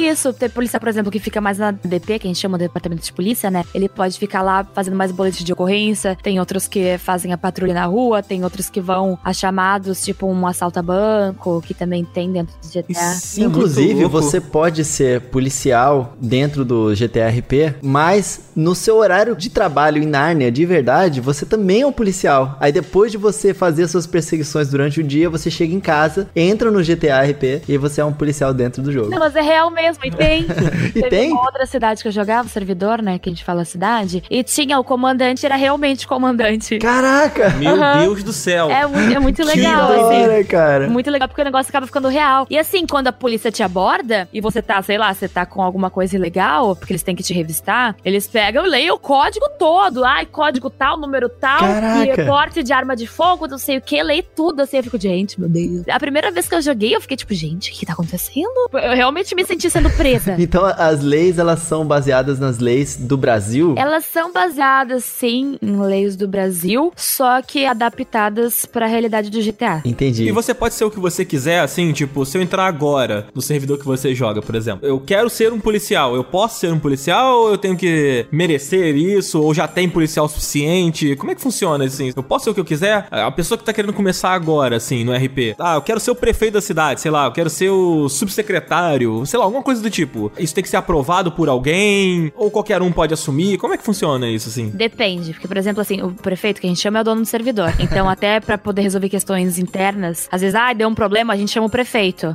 Isso, tem polícia, por exemplo, que fica mais na DP, que a gente chama de departamento de polícia, né? Ele pode ficar lá fazendo mais boletim de ocorrência. Tem outros que fazem a patrulha na rua, tem outros que vão a chamados, tipo um assalto a banco, que também tem dentro do GTA. Isso é Inclusive, louco. você pode ser policial dentro do GTRP, mas no seu horário de trabalho em Nárnia, de verdade, você também é um policial. Aí depois de você fazer suas perseguições durante o dia, você chega em casa, entra no GTRP e você é um policial dentro do jogo. Não, mas é real mesmo, e tem. (laughs) E tem? uma outra cidade que eu jogava, servidor, né? Que a gente fala cidade. E tinha o comandante, era realmente comandante. Caraca! Meu Aham. Deus do céu. É muito, é muito Que legal, da assim. hora, cara. Muito legal, porque o negócio acaba ficando real. E assim, quando a polícia te aborda e você tá, sei lá, você tá com alguma coisa ilegal, porque eles têm que te revistar, eles pegam e leem o código todo. Ai, código tal, número tal, Caraca. e porte de arma de fogo, não sei o que, leio tudo assim. Eu fico, gente, meu Deus. A primeira vez que eu joguei, eu fiquei tipo, gente, o que tá acontecendo? Eu realmente me senti sendo presa. (laughs) Então as leis elas são baseadas nas leis do Brasil. Elas são baseadas, sim, em leis do Brasil, só que adaptadas pra realidade do GTA. Entendi. E você pode ser o que você quiser, assim, tipo, se eu entrar agora no servidor que você joga, por exemplo, eu quero ser um policial, eu posso ser um policial ou eu tenho que merecer isso, ou já tem policial suficiente? Como é que funciona, assim? Eu posso ser o que eu quiser? A pessoa que tá querendo começar agora, assim, no RP, ah, eu quero ser o prefeito da cidade, sei lá, eu quero ser o subsecretário, sei lá, alguma coisa do tipo. Isso tem que ser aprovado por alguém, ou qualquer um pode assumir? Como é que funciona isso, assim? Depende, porque, por exemplo, assim, o prefeito que a gente chama é o dono do servidor. Então, (laughs) até pra poder resolver questões internas, às vezes, ah, deu um problema, a gente chama o prefeito.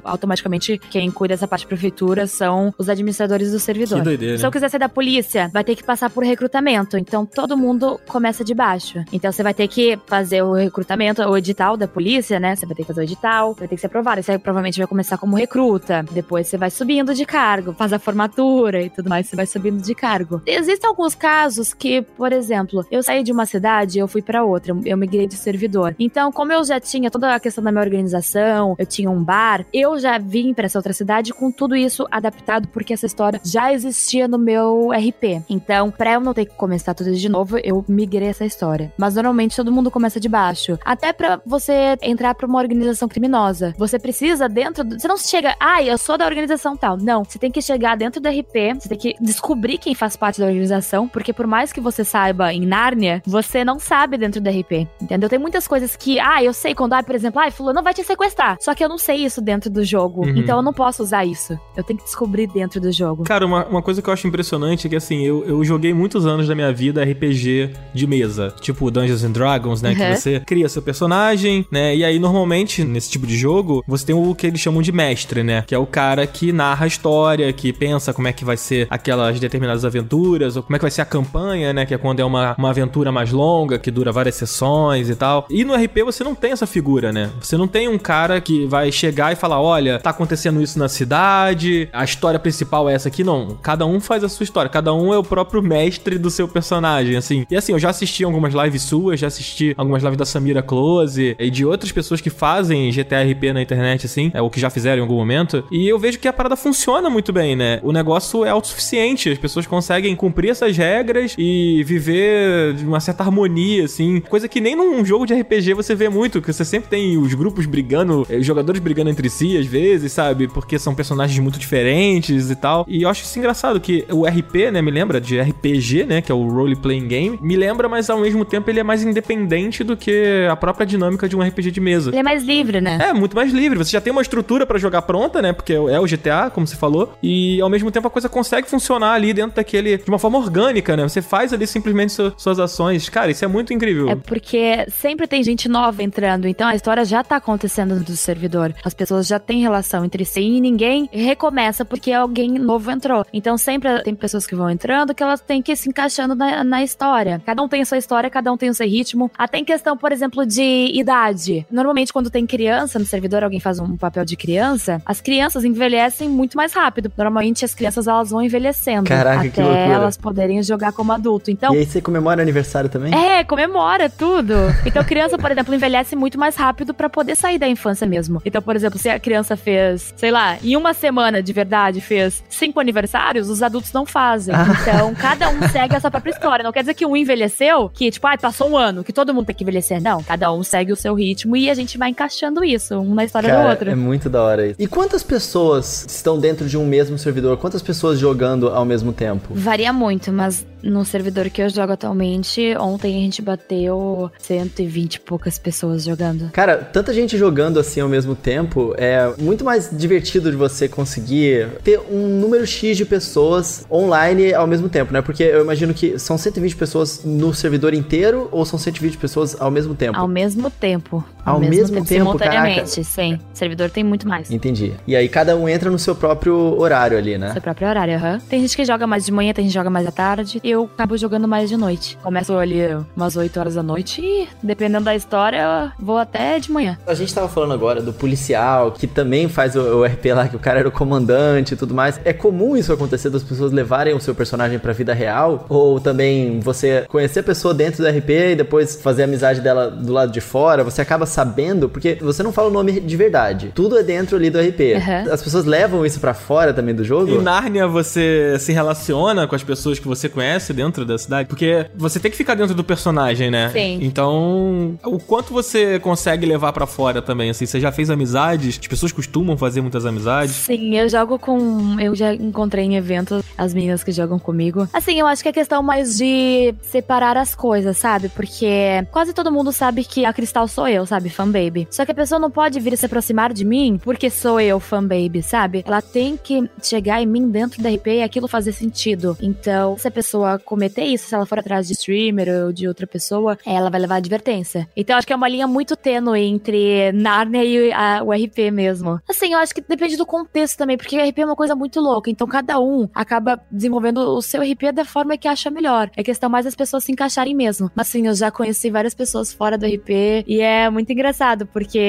Automaticamente, quem cuida dessa parte de prefeitura são os administradores do servidor. Que doideira. Se eu quiser ser da polícia, vai ter que passar por recrutamento. Então, todo mundo começa de baixo. Então, você vai ter que fazer o recrutamento, o edital da polícia, né? Você vai ter que fazer o edital, vai ter que ser aprovado. Aí provavelmente vai começar como recruta. Depois você vai subindo de cargo, faz a formatura e tudo mais, você vai subindo de cargo. Existem alguns casos que, por exemplo, eu saí de uma cidade e eu fui pra outra, eu migrei de servidor. Então, como eu já tinha toda a questão da minha organização, eu tinha um bar, eu já vim pra essa outra cidade com tudo isso adaptado porque essa história já existia no meu RP. Então, pra eu não ter que começar tudo de novo, eu migrei essa história. Mas normalmente todo mundo começa de baixo. Até pra você entrar pra uma organização criminosa. Você precisa dentro do... Você não chega, ah, eu sou da organização tal. Não, você tem que chegar dentro do RP, você tem que descobrir quem faz parte da organização, porque por mais que você saiba em Nárnia, você não sabe dentro do RP, entendeu? Tem muitas coisas que, ah, eu sei quando, ah, por exemplo, ah, fulano vai te sequestrar. Só que eu não sei isso isso dentro do jogo. Uhum. Então eu não posso usar isso. Eu tenho que descobrir dentro do jogo. Cara, uma, uma coisa que eu acho impressionante é que assim, eu, eu joguei muitos anos da minha vida RPG de mesa. Tipo Dungeons and Dragons, né? Uhum. Que você cria seu personagem, né? E aí, normalmente, nesse tipo de jogo, você tem o que eles chamam de mestre, né? Que é o cara que narra a história, que pensa como é que vai ser aquelas determinadas aventuras, ou como é que vai ser a campanha, né? Que é quando é uma, uma aventura mais longa, que dura várias sessões e tal. E no RP você não tem essa figura, né? Você não tem um cara que vai chegar e falar: olha, tá acontecendo isso na cidade, a história principal é essa aqui. Não. Cada um faz a sua história, cada um é o próprio mestre do seu personagem, assim. E assim, eu já assisti algumas lives suas, já assisti algumas lives da Samira Close e de outras pessoas que fazem GTA RP na internet, assim, é, ou que já fizeram em algum momento. E eu vejo que a parada funciona muito bem, né? O negócio é autossuficiente, as pessoas conseguem cumprir essas regras e viver de uma certa harmonia, assim. Coisa que nem num jogo de RPG você vê muito, que você sempre tem os grupos brigando, eh, os jogadores brigando entre si, às vezes, sabe? Porque são personagens muito diferentes e tal. E eu acho isso engraçado, que o RP, né, me lembra de RPG, né, que é o Role Playing Game, me lembra, mas ao mesmo tempo ele é mais independente do que a própria dinâmica de um RPG de mesa. Ele é mais livre, né? É, muito mais livre. Você já tem uma estrutura para jogar pronta, né, porque é o GTA, como você falou, e ao mesmo tempo a coisa consegue funcionar ali dentro daquele, de uma forma orgânica, né? Você faz ali simplesmente su suas ações. Cara, isso é muito incrível. É porque sempre tem gente nova entrando, então a história já tá acontecendo no servidor. As pessoas já têm relação entre si e ninguém recomeça porque alguém novo entrou. Então sempre tem pessoas que vão entrando que elas têm que ir se encaixando na, na história. Cada um tem a sua história, cada um tem o seu ritmo. Até em questão, por exemplo, de idade. Normalmente, quando tem criança no servidor, alguém faz um papel de criança, as crianças envelhecem muito mais rápido. Normalmente as crianças elas vão envelhecendo Caraca, até elas poderem jogar como adulto. Então, e aí você comemora aniversário também? É, comemora tudo. Então criança, por exemplo, envelhece muito mais rápido para poder sair da infância mesmo. Então, por exemplo, se a criança fez, sei lá, em uma semana de verdade fez cinco aniversários, os adultos não fazem. Ah. Então, cada um segue a sua própria história. Não quer dizer que um envelheceu, que tipo, ah, passou um ano, que todo mundo tem que envelhecer. Não, cada um segue o seu ritmo e a gente vai encaixando isso, um na história Cara, do outro. É muito da hora isso. E quantas pessoas estão dentro de um mesmo servidor? Quantas pessoas jogando ao mesmo tempo? Varia muito, mas no servidor que eu jogo atualmente, ontem a gente bateu 120 e poucas pessoas jogando. Cara, tanta gente jogando assim ao mesmo tempo é muito mais divertido de você conseguir ter um número X de pessoas online ao mesmo tempo, né? Porque eu imagino que são 120 pessoas no servidor inteiro ou são 120 pessoas ao mesmo tempo? Ao mesmo tempo. Ao, ao mesmo, mesmo, tempo, simultaneamente, caraca. sim. O servidor tem muito mais. Entendi. E aí cada um entra no seu próprio horário ali, né? Seu próprio horário, aham. Uhum. Tem gente que joga mais de manhã, tem gente que joga mais à tarde. Eu acabo jogando mais de noite. Começo ali umas 8 horas da noite e, dependendo da história, vou até de manhã. A gente tava falando agora do policial, que também faz o, o RP lá, que o cara era o comandante e tudo mais. É comum isso acontecer das pessoas levarem o seu personagem pra vida real? Ou também você conhecer a pessoa dentro do RP e depois fazer a amizade dela do lado de fora? Você acaba sabendo, porque você não fala o nome de verdade. Tudo é dentro ali do RP. Uhum. As pessoas levam isso para fora também do jogo? Em Nárnia você se relaciona com as pessoas que você conhece dentro da cidade? Porque você tem que ficar dentro do personagem, né? Sim. Então, o quanto você consegue levar para fora também, assim? Você já fez amizades? As pessoas costumam fazer muitas amizades? Sim, eu jogo com... Eu já encontrei em eventos as meninas que jogam comigo. Assim, eu acho que é questão mais de separar as coisas, sabe? Porque quase todo mundo sabe que a Cristal sou eu, sabe? Fanbaby. Só que a pessoa não pode vir se aproximar de mim porque sou eu fanbaby, sabe? Ela tem que chegar em mim dentro da RP e aquilo fazer sentido. Então, se a pessoa cometer isso, se ela for atrás de streamer ou de outra pessoa, ela vai levar advertência. Então, acho que é uma linha muito tênue entre Narnia e a, o RP mesmo. Assim, eu acho que depende do contexto também, porque o RP é uma coisa muito louca. Então, cada um acaba desenvolvendo o seu RP da forma que acha melhor. É questão mais das pessoas se encaixarem mesmo. Mas, assim, eu já conheci várias pessoas fora do RP e é muito engraçado, porque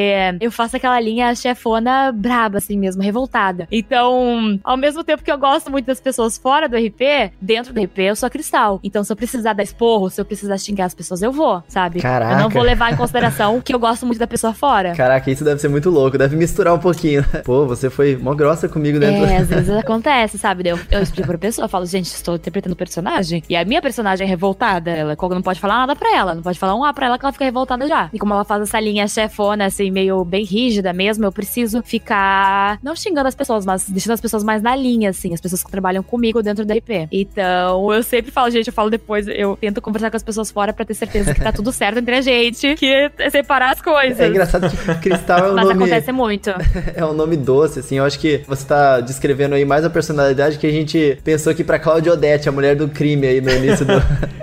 eu faço aquela linha chefona braba, assim mesmo, revoltada. Então, ao mesmo tempo que eu gosto muito das pessoas fora do RP, dentro do RP eu sou cristal. Então, se eu precisar dar esporro, se eu precisar xingar as pessoas, eu vou, sabe? Caraca. Eu não vou levar em consideração que eu gosto muito da pessoa fora. Caraca, isso deve ser muito louco, deve misturar um pouquinho. Né? Pô, você foi mó grossa comigo dentro. É, às vezes acontece, sabe? Eu, eu explico pra pessoa, falo, gente, estou interpretando o personagem, e a minha personagem é revoltada, ela não pode falar nada pra ela, não pode falar um A pra ela que ela fica revoltada já. E como ela faz essa linha chefona, assim, meio bem rígida mesmo, eu preciso ficar, não xingando as pessoas, mas deixando as pessoas mais na linha, assim, as pessoas que trabalham comigo dentro da IP. Então, eu sempre falo, gente, eu falo depois, eu tento conversar com as pessoas fora pra ter certeza que tá tudo (laughs) certo entre a gente, que é separar as coisas. É engraçado que Cristal é um (laughs) Mas nome... acontece muito. (laughs) é um nome doce, assim, eu acho que você tá descrevendo aí mais a personalidade que a gente pensou aqui pra Claudia Odete, a mulher do crime aí no início do...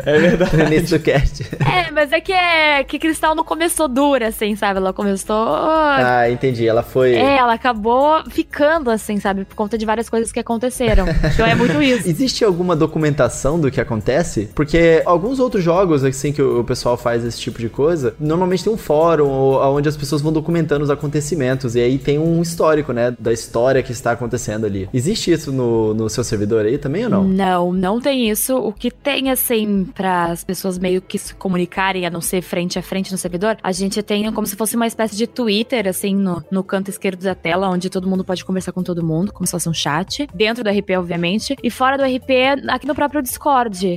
é verdade. no início do cast. É, mas é que, é que Cristal não começou dura, assim, sabe? Ela começou... Ah, entendi, ela foi... É, ela acabou ficando, assim, sabe? Por conta de várias coisas que aconteceram. então é muito isso. Existe alguma documentação do que acontece? Porque alguns outros jogos, assim, que o pessoal faz esse tipo de coisa, normalmente tem um fórum onde as pessoas vão documentando os acontecimentos. E aí tem um histórico, né? Da história que está acontecendo ali. Existe isso no, no seu servidor aí também ou não? Não, não tem isso. O que tem, assim, para as pessoas meio que se comunicarem, a não ser frente a frente no servidor, a gente tem como se fosse uma espécie de Twitter, assim, no, no canto esquerdo da tela, onde todo mundo pode conversar com todo mundo, como se fosse um chat. Dentro do RP, obviamente. E fora do RP, aqui no próprio Discord,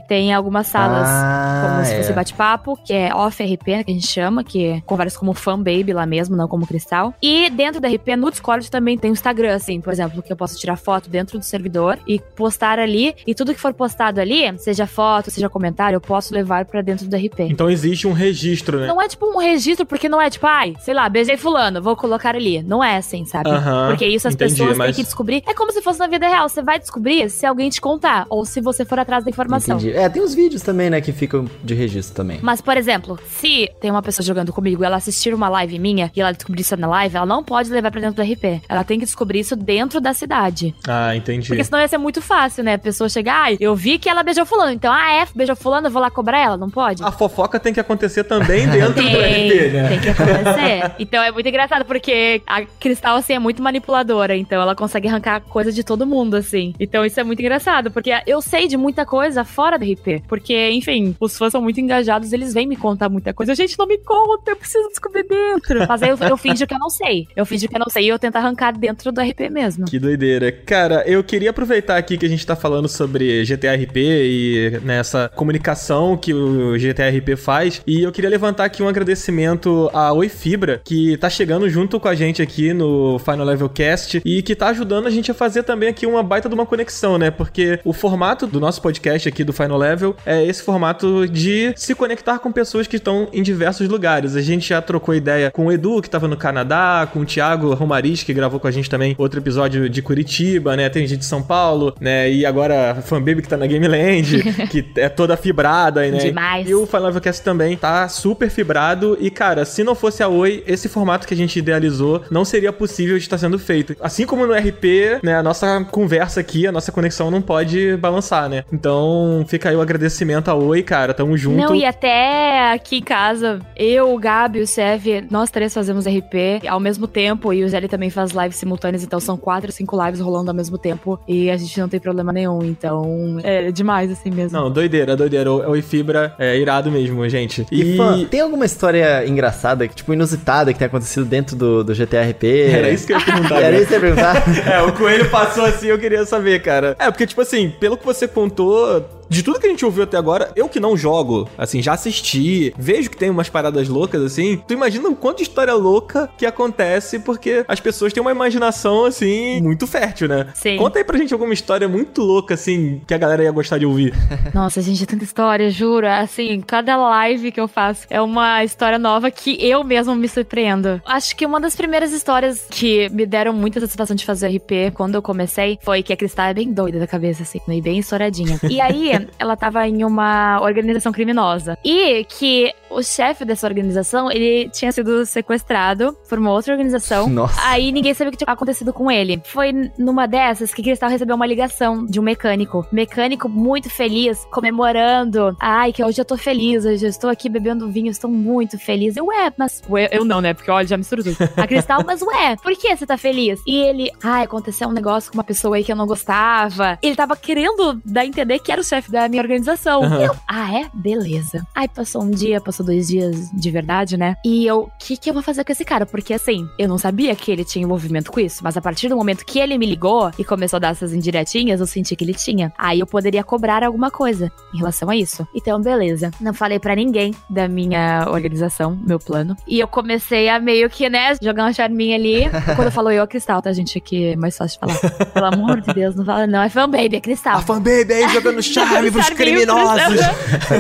tem algumas salas Ah, como se é. fosse bate-papo, que é off-RP, né, que a gente chama, que conversa como fanbaby lá mesmo, não como cristal. E dentro do RP, no Discord, também tem o Instagram, assim, por exemplo, que eu posso tirar foto dentro do servidor e postar ali. E tudo que for postado ali, seja foto, seja comentário, eu posso levar pra dentro do RP. Então existe um registro, né? Não é tipo um registro, porque não é tipo, ai, sei lá, beijei fulano, vou colocar ali. Não é assim, sabe? Aham, porque isso as entendi, pessoas mas- têm que descobrir. É como se fosse na vida real. Você vai descobrir se alguém te contar, ou se você for atrás da informação. Entendi. É, tem os vídeos também, né, que ficam de registro também. Mas, por exemplo, se tem uma pessoa jogando comigo e ela assistir uma live minha e ela descobrir isso na live, ela não pode levar pra dentro do RP. Ela tem que descobrir isso dentro da cidade. Ah, entendi. Porque senão ia ser muito fácil, né? A pessoa chegar, ai, eu vi que ela beijou fulano. Então, ah, é, beijou fulano, eu vou lá cobrar ela. Não pode? A fofoca tem que acontecer também dentro do (laughs) Tem, RP, né? tem que acontecer. então é muito engraçado, porque a Cristal, assim, é muito manipuladora. Então ela consegue arrancar coisa de todo mundo, assim. Então isso é muito engraçado, porque eu sei de muita coisa fora do RP. Porque, enfim, os fãs são muito engajados, eles vêm me contar muita coisa. Gente, não me conta, eu preciso descobrir dentro. Mas aí eu, eu finjo que eu não sei. Eu finjo que eu não sei e eu tento arrancar dentro do RP mesmo. Que doideira. Cara, eu queria aproveitar aqui que a gente tá falando sobre GTRP e nessa comunicação que o GTRP faz. E eu queria levantar aqui um agradecimento à Oi Fibra, que tá chegando junto com a gente aqui no Final Level Cast e que tá ajudando a gente a fazer também aqui uma baita de uma conexão, né? Porque o formato do nosso podcast aqui do Final Level é esse formato de se conectar com pessoas que estão em diversos lugares. A gente já trocou ideia com o Edu, que tava no Canadá, com o Thiago Romariz, que gravou com a gente também outro episódio de Curitiba, né? Tem gente de São Paulo, né? E agora a Fanbaby que tá na Game Land, (laughs) que é toda fibrada, né? Demais. E o Final Level Cast também tá super fibrado. E, cara, se não fosse a Oi, esse formato que a gente idealizou não seria possível de estar sendo feito. Assim como no RP, né? A nossa conversa aqui, a nossa conexão não pode balançar, né? Então, fica aí o agradecimento a Oi, cara. Tamo junto. Não, e até aqui em casa, eu, o Gabi, o Sev, nós três fazemos RP ao mesmo tempo e o Zé também faz lives simultâneas, então são quatro, cinco lives rolando ao mesmo tempo e a gente não tem problema nenhum, então é demais assim mesmo. Não, doideira, doideira. O Oi Fibra é irado mesmo, gente. E, fã, tem alguma história engraçada, tipo, inusitada que tem acontecido dentro do, do GTRP? Era isso que eu ia perguntar. Era isso que eu ia perguntar? (laughs) É, o coelho passou assim, eu queria saber, cara. É, porque, tipo assim, pelo que você contou, episode. De tudo que a gente ouviu até agora, eu que não jogo, assim, já assisti, vejo que tem umas paradas loucas, assim. Tu imagina o quanto de história louca que acontece porque as pessoas têm uma imaginação, assim, muito fértil, né? Sim. Conta aí pra gente alguma história muito louca, assim, que a galera ia gostar de ouvir. (laughs) Nossa, gente, é tanta história, juro. Assim, cada live que eu faço é uma história nova que eu mesmo me surpreendo. Acho que uma das primeiras histórias que me deram muita satisfação de fazer RP quando eu comecei foi que a Cristal é bem doida da cabeça, assim, bem estouradinha. E aí, ela tava em uma organização criminosa. E que o chefe dessa organização, ele tinha sido sequestrado por uma outra organização. (laughs) Nossa. Aí ninguém sabia o que tinha acontecido com ele. Foi numa dessas que Cristal recebeu uma ligação de um mecânico. Mecânico muito feliz, comemorando. Ai, que hoje eu tô feliz, hoje eu estou aqui bebendo vinho, estou muito feliz. Eu, ué, mas. Ué, eu não, né? Porque olha, já misturou tudo. (laughs) A Cristal, mas ué, por que você tá feliz? E ele, ai, aconteceu um negócio com uma pessoa aí que eu não gostava. Ele tava querendo dar a entender que era o chefe da minha organização. E eu, ah, é? Beleza. Aí passou um dia, passou dois dias de verdade, né? E eu, o que, que eu vou fazer com esse cara? Porque assim, eu não sabia que ele tinha envolvimento com isso, mas a partir do momento que ele me ligou e começou a dar essas indiretinhas, eu senti que ele tinha. Aí eu poderia cobrar alguma coisa em relação a isso. Então, beleza. Não falei para ninguém da minha organização, meu plano. E eu comecei a meio que, né, jogar um charminho ali. (laughs) Quando falou eu, a Cristal, tá, gente? Aqui é mais fácil de falar. Pelo amor de Deus, não fala, não. É fanbaby, é Cristal. A fanbaby aí jogando (laughs) charme pros criminosos.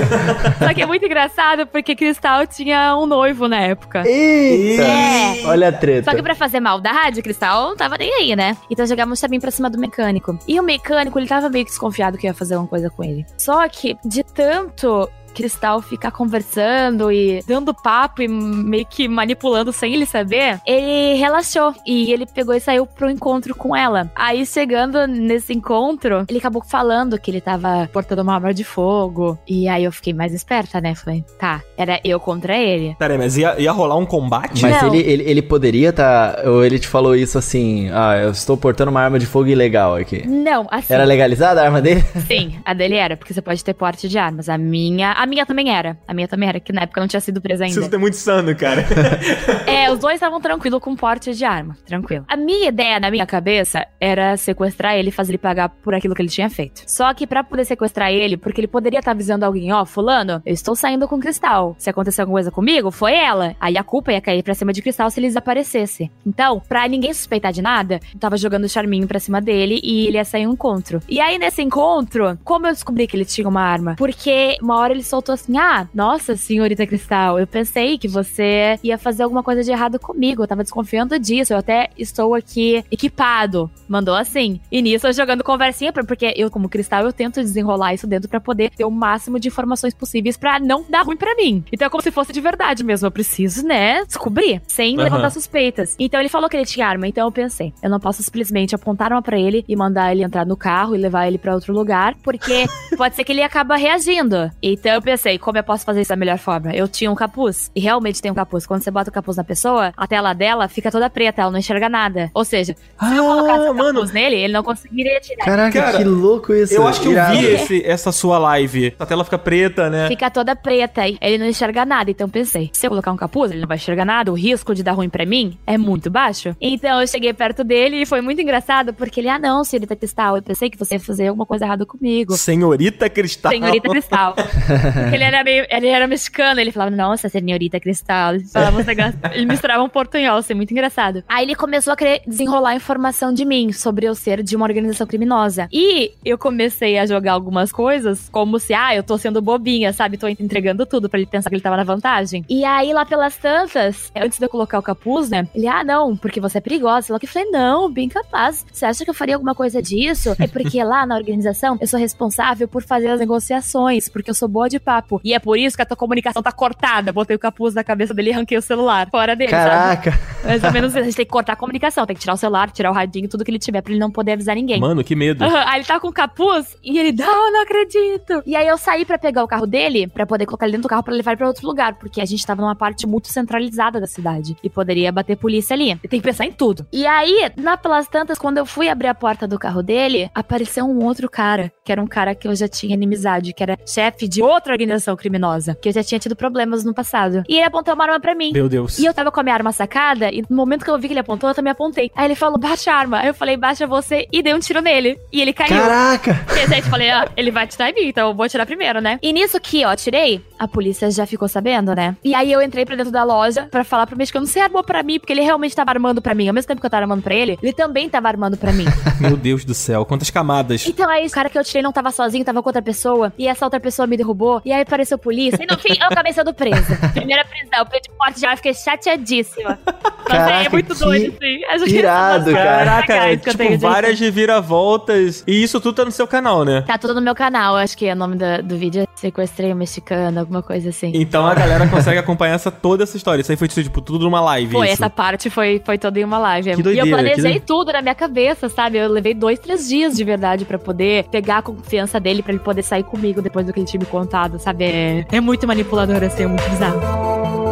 (laughs) Só que é muito engraçado porque Cristal tinha um noivo na época. Eita! É. Olha a treta. Só que pra fazer maldade, Cristal não tava nem aí, né? Então jogamos também pra cima do mecânico. E o mecânico, ele tava meio desconfiado que ia fazer alguma coisa com ele. Só que, de tanto Cristal ficar conversando e dando papo e meio que manipulando sem ele saber, ele relaxou e ele pegou e saiu pro encontro com ela. Aí chegando nesse encontro, ele acabou falando que ele tava portando uma arma de fogo. E aí eu fiquei mais esperta, né? Falei, tá, era eu contra ele. Peraí, mas ia, ia rolar um combate? Mas ele, ele, ele poderia tá. Ou ele te falou isso assim, ah, eu estou portando uma arma de fogo ilegal aqui. Não, assim. Era legalizada a arma dele? Sim, a dele era, porque você pode ter porte de armas. A minha. A minha também era. A minha também era, que na época não tinha sido presa ainda. Isso é muito sano, cara. (laughs) é, os dois estavam tranquilos com porte de arma. Tranquilo. A minha ideia, na minha cabeça, era sequestrar ele e fazer ele pagar por aquilo que ele tinha feito. Só que para poder sequestrar ele, porque ele poderia estar tá avisando alguém, ó, oh, fulano, eu estou saindo com Cristal. Se acontecer alguma coisa comigo, foi ela. Aí a culpa ia cair pra cima de Cristal se ele desaparecesse. Então, pra ninguém suspeitar de nada, eu tava jogando o charminho pra cima dele e ele ia sair um encontro. E aí, nesse encontro, como eu descobri que ele tinha uma arma? Porque uma hora ele soltou assim, assim: Ah, nossa, senhorita Cristal, eu pensei que você ia fazer alguma coisa de errado comigo. Eu tava desconfiando disso. Eu até estou aqui equipado. Mandou assim. E nisso eu jogando conversinha, porque eu, como Cristal, eu tento desenrolar isso dentro para poder ter o máximo de informações possíveis para não dar ruim para mim. Então é como se fosse de verdade mesmo. Eu preciso, né, descobrir, sem uhum. levantar suspeitas. Então ele falou que ele tinha arma, então eu pensei: eu não posso simplesmente apontar uma pra ele e mandar ele entrar no carro e levar ele para outro lugar, porque (laughs) pode ser que ele acaba reagindo. Então eu pensei, sei como eu posso fazer isso da melhor forma. Eu tinha um capuz, e realmente tem um capuz. Quando você bota o capuz na pessoa, a tela dela fica toda preta, ela não enxerga nada. Ou seja, ah, se eu colocasse o capuz nele, ele não conseguiria tirar. Caraca, Cara, que louco isso. Eu acho que eu vi esse, essa sua live. A tela fica preta, né? Fica toda preta, e ele não enxerga nada. Então pensei, se eu colocar um capuz, ele não vai enxergar nada, o risco de dar ruim pra mim é muito baixo. Então eu cheguei perto dele e foi muito engraçado, porque ele, ah não, senhorita Cristal, eu pensei que você ia fazer alguma coisa errada comigo. Senhorita Cristal. Senhorita Cristal. (laughs) porque (laughs) ele era meio, ele era mexicano, ele falava, nossa, senhorita Cristal. Ele falava uns negócios, (laughs) ele misturava um portunhol, isso é muito engraçado. Aí ele começou a querer desenrolar informação de mim sobre eu ser de uma organização criminosa. E eu comecei a jogar algumas coisas como se, ah, eu tô sendo bobinha, sabe? Tô entregando tudo para ele pensar que ele tava na vantagem. E aí, lá pelas tantas, antes de eu colocar o capuz, né? Ele, ah, não, porque você é perigosa. Eu falei, não, bem capaz. Você acha que eu faria alguma coisa disso? É porque lá na organização eu sou responsável por fazer as negociações, porque eu sou boa de papo. E é por isso que a tua comunicação tá cortada. Botei o capuz na cabeça dele e arranquei o celular fora dele. Caraca! Sabe? Mais ou menos a gente tem que cortar a comunicação, tem que tirar o celular, tirar o radinho, tudo que ele tiver pra ele não poder avisar ninguém. Mano, que medo. Uhum. Aí ele tá com o capuz e ele, não, não acredito. E aí eu saí pra pegar o carro dele, pra poder colocar ele dentro do carro pra levar ele pra outro lugar, porque a gente tava numa parte muito centralizada da cidade e poderia bater polícia ali. Tem que pensar em tudo. E aí, na pelas tantas, quando eu fui abrir a porta do carro dele, apareceu um outro cara, que era um cara que eu já tinha inimizade, que era chefe de outra organização criminosa, que eu já tinha tido problemas no passado. E ele apontou uma arma pra mim. Meu Deus. E eu tava com a minha arma sacada, e no momento que eu vi que ele apontou, eu também apontei. Aí ele falou, baixa a arma. Aí eu falei, baixa você, e dei um tiro nele. E ele caiu. Caraca! E a gente falei, ó, ele vai atirar em mim, então eu vou atirar primeiro, né? E nisso que, ó, atirei, a polícia já ficou sabendo, né? E aí eu entrei pra dentro da loja pra falar pro mexicano, você armou pra mim, porque ele realmente tava armando pra mim. Ao mesmo tempo que eu tava armando pra ele, ele também tava armando pra mim. (laughs) Meu Deus do céu, quantas camadas. Então aí, o cara que eu tirei não tava sozinho, tava com outra pessoa, e essa outra pessoa me derrubou, e aí apareceu a polícia, e no fim, eu acabei sendo presa. (laughs) Primeira prisão, pedi porte já, fiquei chateadíssima. Caraca, é muito doido, assim. Irado, cara. Caraca, é, tipo, várias reviravoltas. E isso tudo tá no seu canal, né? Tá tudo no meu canal, acho que o nome do, do vídeo é Sequestrei o Mexicano, alguma coisa assim. Então a galera consegue acompanhar essa, toda essa história. Isso aí foi, tipo, tudo numa live. Foi, isso. essa parte foi, foi toda em uma live. Que doideira, e eu planejei tudo na minha cabeça, sabe? Eu levei dois, três dias de verdade pra poder pegar a confiança dele, pra ele poder sair comigo depois do que ele tinha me contado, sabe? É, é muito manipulador, assim, é muito bizarro.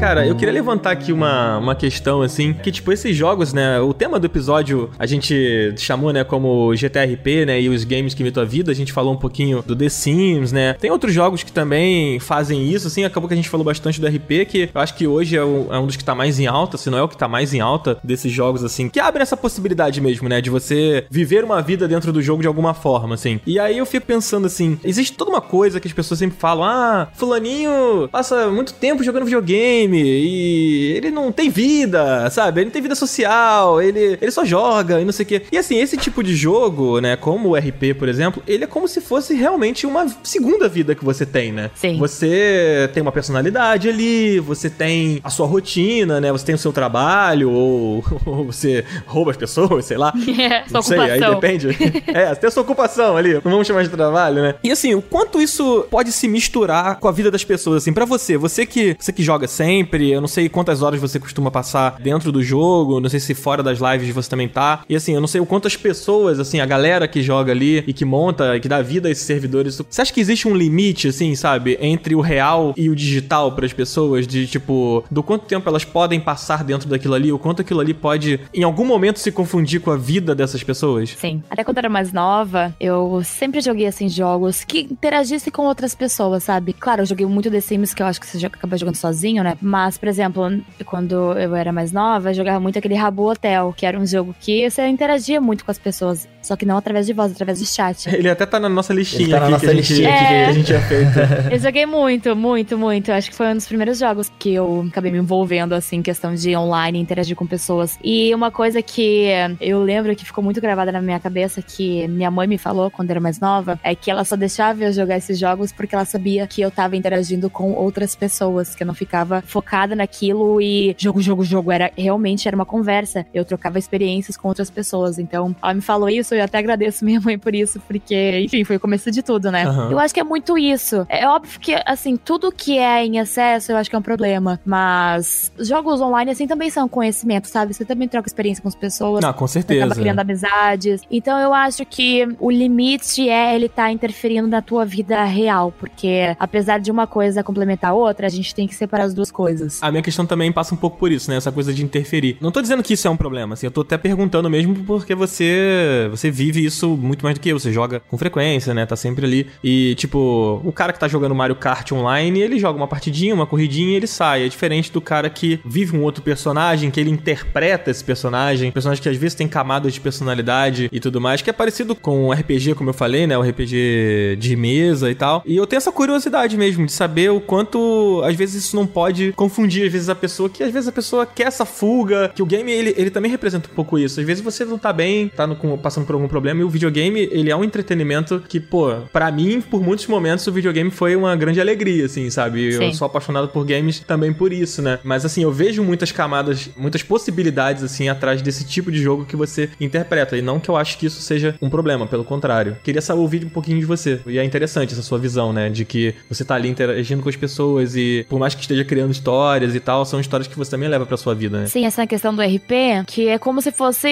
Cara, eu queria levantar aqui uma, uma questão, assim, que, tipo, esses jogos, né, o tema do episódio a gente chamou, né, como GTRP, né, e os games que imitam a vida, a gente falou um pouquinho do The Sims, né, tem outros jogos que também fazem isso, assim, acabou que a gente falou bastante do RP, que eu acho que hoje é um, é um dos que tá mais em alta, se não é o que tá mais em alta desses jogos, assim, que abre essa possibilidade mesmo, né, de você viver uma vida dentro do jogo de alguma forma, assim. E aí eu fico pensando, assim, existe toda uma coisa que as pessoas sempre falam, ah, fulaninho passa muito tempo jogando videogame e ele não tem vida, sabe? Ele não tem vida social, ele, ele só joga e não sei o quê. E assim, esse tipo de jogo, né, como o RP, por exemplo, ele é como se fosse realmente uma segunda vida que você tem, né? Sim. Você tem uma personalidade ali, você tem a sua rotina, né? Você tem o seu trabalho, (laughs) ou, ou você rouba as pessoas, sei lá. (laughs) É, sua não sei, aí ocupação. depende. (laughs) é, você tem a sua ocupação ali, não vamos chamar de trabalho, né? E assim, o quanto isso pode se misturar com a vida das pessoas, assim, pra você, você que, você que joga sempre, eu não sei quantas horas você costuma passar dentro do jogo, não sei se fora das lives você também tá, e assim, eu não sei o quanto as pessoas, assim, a galera que joga ali e que monta, e que dá vida a esses servidores, você acha que existe um limite, assim, sabe, entre o real e o digital para as pessoas, de tipo, do quanto tempo elas podem passar dentro daquilo ali, o quanto aquilo ali pode, em algum momento, se confundir com a vida dessas pessoas? Sim. Até quando eu era mais nova, eu sempre joguei, assim, jogos que interagissem com outras pessoas, sabe? Claro, eu joguei muito The Sims, que eu acho que você acaba jogando sozinho, né? Mas, por exemplo, quando eu era mais nova, eu jogava muito aquele Rabu Hotel, que era um jogo que você interagia muito com as pessoas. Só que não através de voz, através de chat. (laughs) Ele até tá na nossa listinha tá na aqui nossa que, a gente, listinha aqui. que a gente tinha feito. (laughs) Eu joguei muito, muito, muito. Acho que foi um dos primeiros jogos que eu acabei me envolvendo, assim, em questão de online, interagir com pessoas. E uma coisa que eu lembro que ficou muito gravada na minha cabeça, que minha mãe me falou quando eu era mais nova, é que ela só deixava eu jogar esses jogos porque ela sabia que eu tava interagindo com outras pessoas, que eu não ficava focada naquilo e jogo, jogo, jogo. Era realmente era uma conversa. Eu trocava experiências com outras pessoas. Então, ela me falou isso e eu até agradeço minha mãe por isso, porque, enfim, foi o começo de tudo, né? Aham. Eu acho que é muito isso. É óbvio que, assim, tudo que é em excesso eu acho que é um problema. Mas jogos online, assim, também são conhecimento, sabe? Você também troca experiência com as pessoas. Não, com Você acaba certeza. criando amizades. Então eu acho que o limite é ele tá interferindo na tua vida real. Porque apesar de uma coisa complementar a outra, a gente tem que separar as duas coisas. A minha questão também passa um pouco por isso, né? Essa coisa de interferir. Não tô dizendo que isso é um problema, assim, eu tô até perguntando mesmo porque você você vive isso muito mais do que eu. Você joga com frequência, né? Tá sempre ali. E, tipo, o cara que tá jogando Mario Kart online, ele joga uma partidinha, uma corridinha e ele sai. É diferente do cara que vive um outro personagem, que ele interpreta esse personagem. Personagem que às vezes tem camadas de personalidade e tudo mais, que é parecido com o RPG, como eu falei, né? O RPG de mesa e tal. E eu tenho essa curiosidade mesmo de saber o quanto, às vezes, isso não pode confundir, às vezes, a pessoa, que às vezes a pessoa quer essa fuga, que o game, ele, ele também representa um pouco isso. Às vezes você não tá bem, tá no- passando por algum problema, e o videogame, ele é um entretenimento que, pô, pra mim, por muitos momentos, o videogame foi uma grande alegria, assim, sabe? Eu Sim. sou apaixonado por games também por isso, né? Mas, assim, eu vejo muitas camadas, muitas possibilidades, assim, atrás desse tipo de jogo que você interpreta. E não que eu acho que isso seja um problema, pelo contrário. Queria só ouvir um pouquinho de você. E é interessante essa sua visão, né? De que você tá ali interagindo com as pessoas e, por mais que esteja criando histórias e tal, são histórias que você também leva pra sua vida, né? Sim, essa questão do RP, que é como se fosse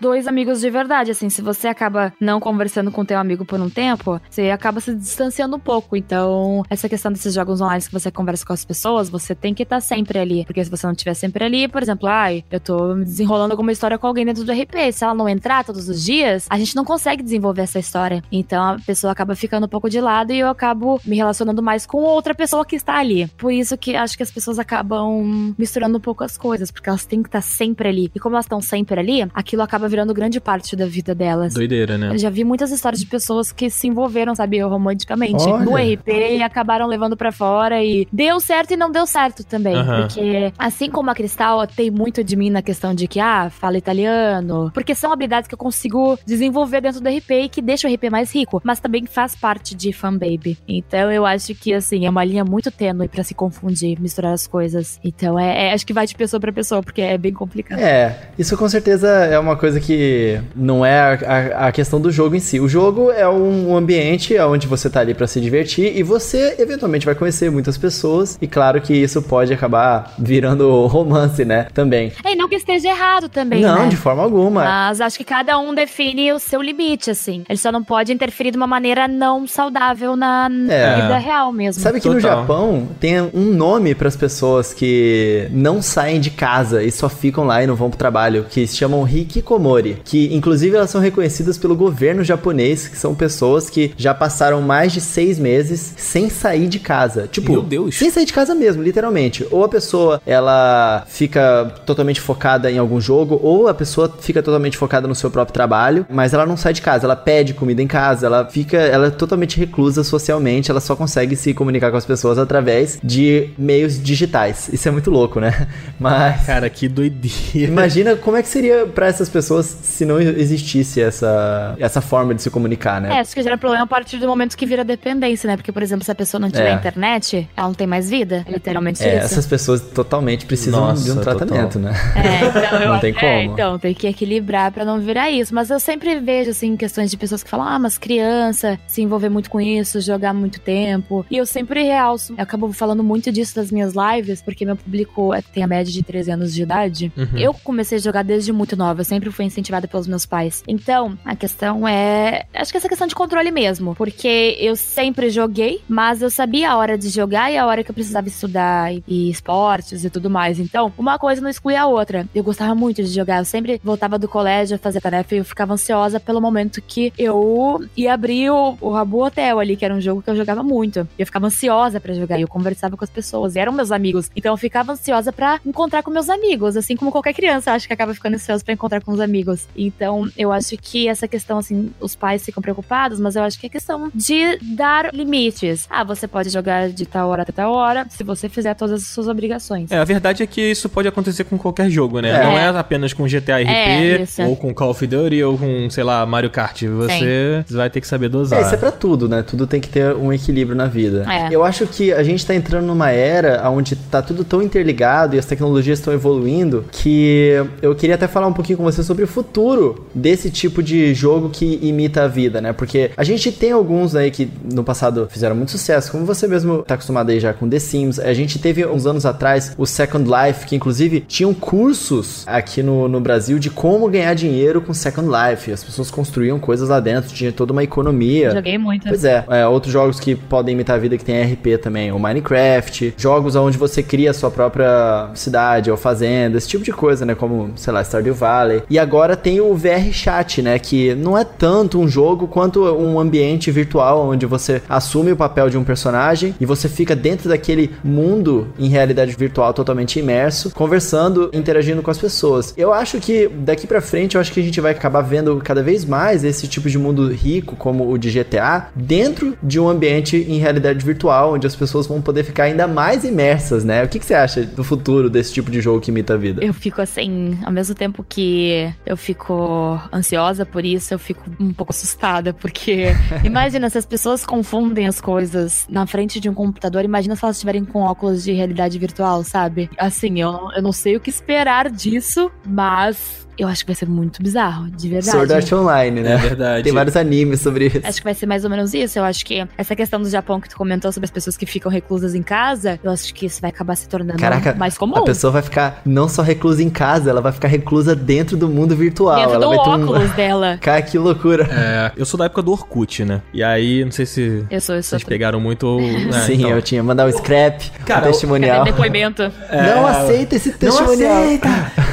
dois amigos de verdade, assim, se você acaba não conversando com teu amigo por um tempo, você acaba se distanciando um pouco, então essa questão desses jogos online que você conversa com as pessoas, você tem que estar sempre ali, porque se você não estiver sempre ali, por exemplo, ai, eu tô desenrolando alguma história com alguém dentro do RP, se ela não entrar todos os dias, a gente não consegue desenvolver essa história, então a pessoa acaba ficando um pouco de lado e eu acabo me relacionando mais com outra pessoa que está ali, por isso que acho que as pessoas acabam misturando um pouco as coisas, porque elas têm que estar sempre ali. E como elas estão sempre ali, aquilo acaba virando grande parte da vida delas. Doideira, né? Eu já vi muitas histórias de pessoas que se envolveram, sabe, romanticamente Olha. no RP e acabaram levando pra fora e deu certo e não deu certo também. Aham. Porque assim como a Cristal tem muito de mim na questão de que, ah, fala italiano, porque são habilidades que eu consigo desenvolver dentro do RP e que deixa o RP mais rico, mas também faz parte de fanbaby. Então eu acho que, assim, é uma linha muito tênue pra se confundir, misturar as coisas. Então é, é- acho que vai de pessoa pra pessoa, porque é bem complicado. É, isso com certeza é uma coisa que não é a, a- questão do jogo em si. O jogo é um ambiente onde você tá ali pra se divertir e você eventualmente vai conhecer muitas pessoas e claro que isso pode acabar virando (laughs) romance, né? Também. É, e não que esteja errado também, não, né? de forma alguma. Mas acho que cada um define o seu limite, assim. Ele só não pode interferir de uma maneira não saudável na É. vida real mesmo. Sabe que no Total. Japão tem um nome pras pessoas pessoas que não saem de casa e só ficam lá e não vão pro trabalho, que se chamam hikikomori, que inclusive elas são reconhecidas pelo governo japonês, que são pessoas que já passaram mais de seis meses sem sair de casa. Tipo, Meu Deus. sem sair de casa mesmo, literalmente. Ou a pessoa, ela fica totalmente focada em algum jogo, ou a pessoa fica totalmente focada no seu próprio trabalho, mas ela não sai de casa, ela pede comida em casa, ela fica, ela é totalmente reclusa socialmente, ela só consegue se comunicar com as pessoas através de meios digitais. Isso é muito louco, né? (laughs) Mas Cara, que doideira. imagina como é que seria pra essas pessoas se não existisse essa essa forma de se comunicar, né? É, acho que gera problema a partir do momento que vira dependência, né? Porque, por exemplo, se a pessoa não tiver É. internet, ela não tem mais vida. É literalmente É, isso. essas pessoas totalmente precisam Nossa, de um tratamento, total. né? É, então, (laughs) eu, Não tem é, como. então, tem que equilibrar pra não virar isso. Mas eu sempre vejo, assim, questões de pessoas que falam, ah, mas criança se envolver muito com isso, jogar muito tempo. E eu sempre realço. Eu acabo falando muito disso nas minhas lives, porque meu público é- tem a média de 13 anos de idade. Uhum. Eu comecei a jogar desde muito nova, eu sempre fui incentivada pelos meus pais. Então, a questão é. Acho que essa questão de controle mesmo. Porque eu sempre joguei, mas eu sabia a hora de jogar e a hora que eu precisava estudar e, e esportes e tudo mais. Então, uma coisa não exclui a outra. Eu gostava muito de jogar. Eu sempre voltava do colégio a fazer tarefa e eu ficava ansiosa pelo momento que eu ia abrir o, o Rabu Hotel ali, que era um jogo que eu jogava muito. Eu ficava ansiosa pra jogar. E eu conversava com as pessoas. Eram meus amigos. Então eu ficava ansiosa pra encontrar com meus amigos. Assim como qualquer criança, acho que acaba ficando ansiosa pra encontrar com os amigos. Então eu acho que essa questão, assim, os pais ficam preocupados, mas eu acho que é questão de dar limites. Ah, você pode jogar de tal hora até tal hora, se você fizer todas as suas obrigações. É, a verdade é que isso pode acontecer com qualquer jogo, né? É. Não é apenas com GTA É, RP, isso. ou com Call of Duty, ou com, sei lá, Mario Kart. Você vai ter que saber dosar. É, isso é pra tudo, né? Tudo tem que ter um equilíbrio na vida. É. Eu acho que a gente tá entrando numa era onde tá tudo tão interligado e as tecnologias estão evoluindo que eu queria até falar um pouquinho com você sobre o futuro desse tipo de jogo que imita a vida, né? Porque a gente tem alguns aí que no passado fizeram muito sucesso, como você mesmo tá acostumado aí já com The Sims. A gente teve uns anos atrás o Second Life, que inclusive tinham cursos aqui no, no Brasil de como ganhar dinheiro com Second Life. As pessoas construíam coisas lá dentro, tinha toda uma economia. Joguei muito. Pois é, é, outros jogos que podem imitar a vida que tem RP também, o Minecraft, jogos onde você cria a sua própria cidade ou fazenda, esse tipo de coisa, né, como, sei lá, Stardew Valley. E agora tem o VR Chat, né, que não é tanto um jogo quanto um ambiente virtual onde você assume o papel de um personagem e você fica dentro daquele mundo em realidade virtual totalmente imerso, conversando, interagindo com as pessoas. Eu acho que daqui pra frente, eu acho que a gente vai acabar vendo cada vez mais esse tipo de mundo rico como o de GTA dentro de um ambiente em realidade virtual, onde as pessoas vão poder ficar ainda mais imersas, né? O que, que você acha do futuro desse tipo de jogo que imita a vida? Eu fico assim, ao mesmo tempo que eu fico ansiosa por isso, eu fico um pouco assustada, porque (laughs) imagina se as pessoas confundem as coisas na frente de um computador, imagina se elas estiverem com óculos de realidade virtual, sabe? Assim, eu, eu não sei o que esperar disso, mas eu acho que vai ser muito bizarro, de verdade. Sword Art Online, né? É verdade. Tem vários animes sobre isso. Acho que vai ser mais ou menos isso. Eu acho que essa questão do Japão que tu comentou sobre as pessoas que ficam reclusas em casa, eu acho que isso vai acabar se tornando Caraca, mais comum. A pessoa vai ficar não só reclusa em casa, ela vai ficar reclusa dentro do mundo virtual. Dentro ela do vai ter um... óculos (laughs) dela. Cara, que loucura. É, eu sou da época do Orkut, né? E aí, não sei se Eu sou, eu sou. vocês pegaram muito ou... É, Sim, então. eu tinha. Mandar um scrap, Cara, um testimonial. Cadê depoimento? Não aceita esse testimonial.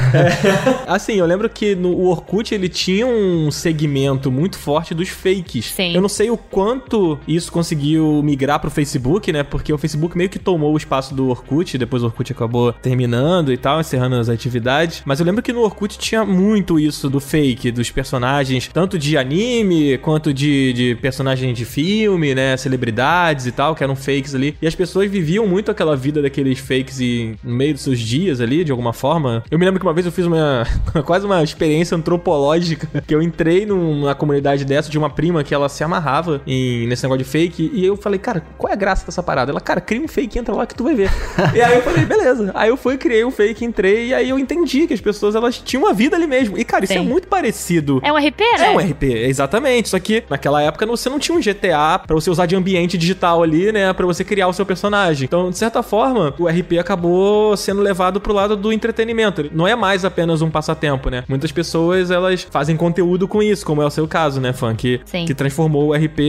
(laughs) Assim, eu lembro que no Orkut ele tinha um segmento muito forte dos fakes. Sim. Eu não sei o quanto isso conseguiu migrar pro Facebook, né? Porque o Facebook meio que tomou o espaço do Orkut, depois o Orkut acabou terminando e tal, encerrando as atividades. Mas eu lembro que no Orkut tinha muito isso do fake, dos personagens, tanto de anime quanto de, de personagens de filme, né? Celebridades e tal, que eram fakes ali. E as pessoas viviam muito aquela vida daqueles fakes e no meio dos seus dias ali, de alguma forma. Eu me lembro que uma vez eu fiz uma (laughs) quase uma experiência antropológica, (laughs) que eu entrei numa comunidade dessa de uma prima que ela se amarrava em, nesse negócio de fake, e eu falei, cara, qual é a graça dessa parada? Ela, cara, cria um fake, entra lá que tu vai ver. (laughs) e aí eu falei, beleza. Aí eu fui, criei um fake, entrei, e aí eu entendi que as pessoas, elas tinham uma vida ali mesmo. E, cara, isso é muito parecido. É um RP, né? É um RP, exatamente. Só que naquela época você não tinha um GTA pra você usar de ambiente digital ali, né? Pra você criar o seu personagem. Então, de certa forma, o RP acabou sendo levado pro lado do entretenimento. Não é mais apenas um passatempo, né? Muitas pessoas, elas fazem conteúdo com isso, como é o seu caso, né, Fan? Que, Sim. que transformou o RP,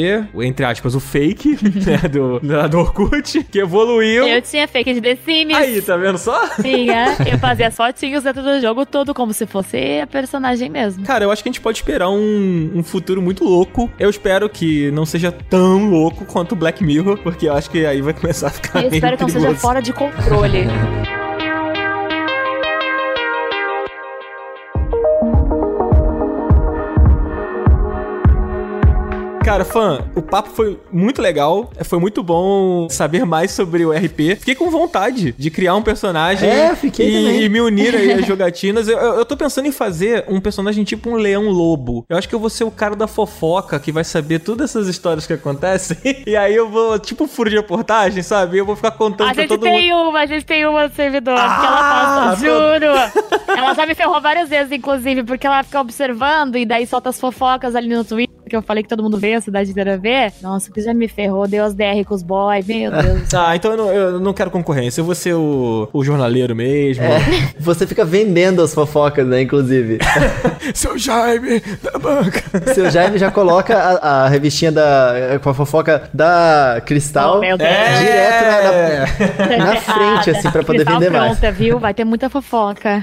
entre aspas, o fake, (laughs) né, do, do Orkut, que evoluiu. Eu tinha fake de The Sims. Aí, tá vendo só? Tinha. (laughs) Eu fazia fotinhos dentro do jogo todo, como se fosse a personagem mesmo. Cara, eu acho que a gente pode esperar um, um futuro muito louco. Eu espero que não seja tão louco quanto o Black Mirror, porque eu acho que aí vai começar a ficar Eu espero que não seja fora de controle. (laughs) Cara, fã, o papo foi muito legal. Foi muito bom saber mais sobre o RP. Fiquei com vontade de criar um personagem É, fiquei e, também. e me unir aí às (laughs) jogatinas. Eu, eu, eu tô pensando em fazer um personagem tipo um leão lobo. Eu acho que eu vou ser o cara da fofoca que vai saber todas essas histórias que acontecem. (laughs) E aí eu vou, tipo, furo de reportagem, sabe? Eu vou ficar contando A pra gente todo tem mundo. uma, a gente tem uma no servidor que Ah, ela passa, juro. ela já me ferrou várias vezes, inclusive, porque ela fica observando e daí solta as fofocas ali no Twitter, que eu falei que todo mundo vê, a cidade inteira vê. Nossa, que já me ferrou, deu as DR com os boys, meu (laughs) Deus. Ah, então eu não, eu não quero concorrência. Eu vou ser o, o jornaleiro mesmo. É, (laughs) você fica vendendo as fofocas, né, inclusive. (laughs) Seu Jaime da banca. Seu Jaime já coloca a, a revistinha da, com a fofoca da Cristal Oh, Deus. direto na, na- na frente, assim, pra poder Cristal vender mais. pronta, viu? Vai ter muita fofoca.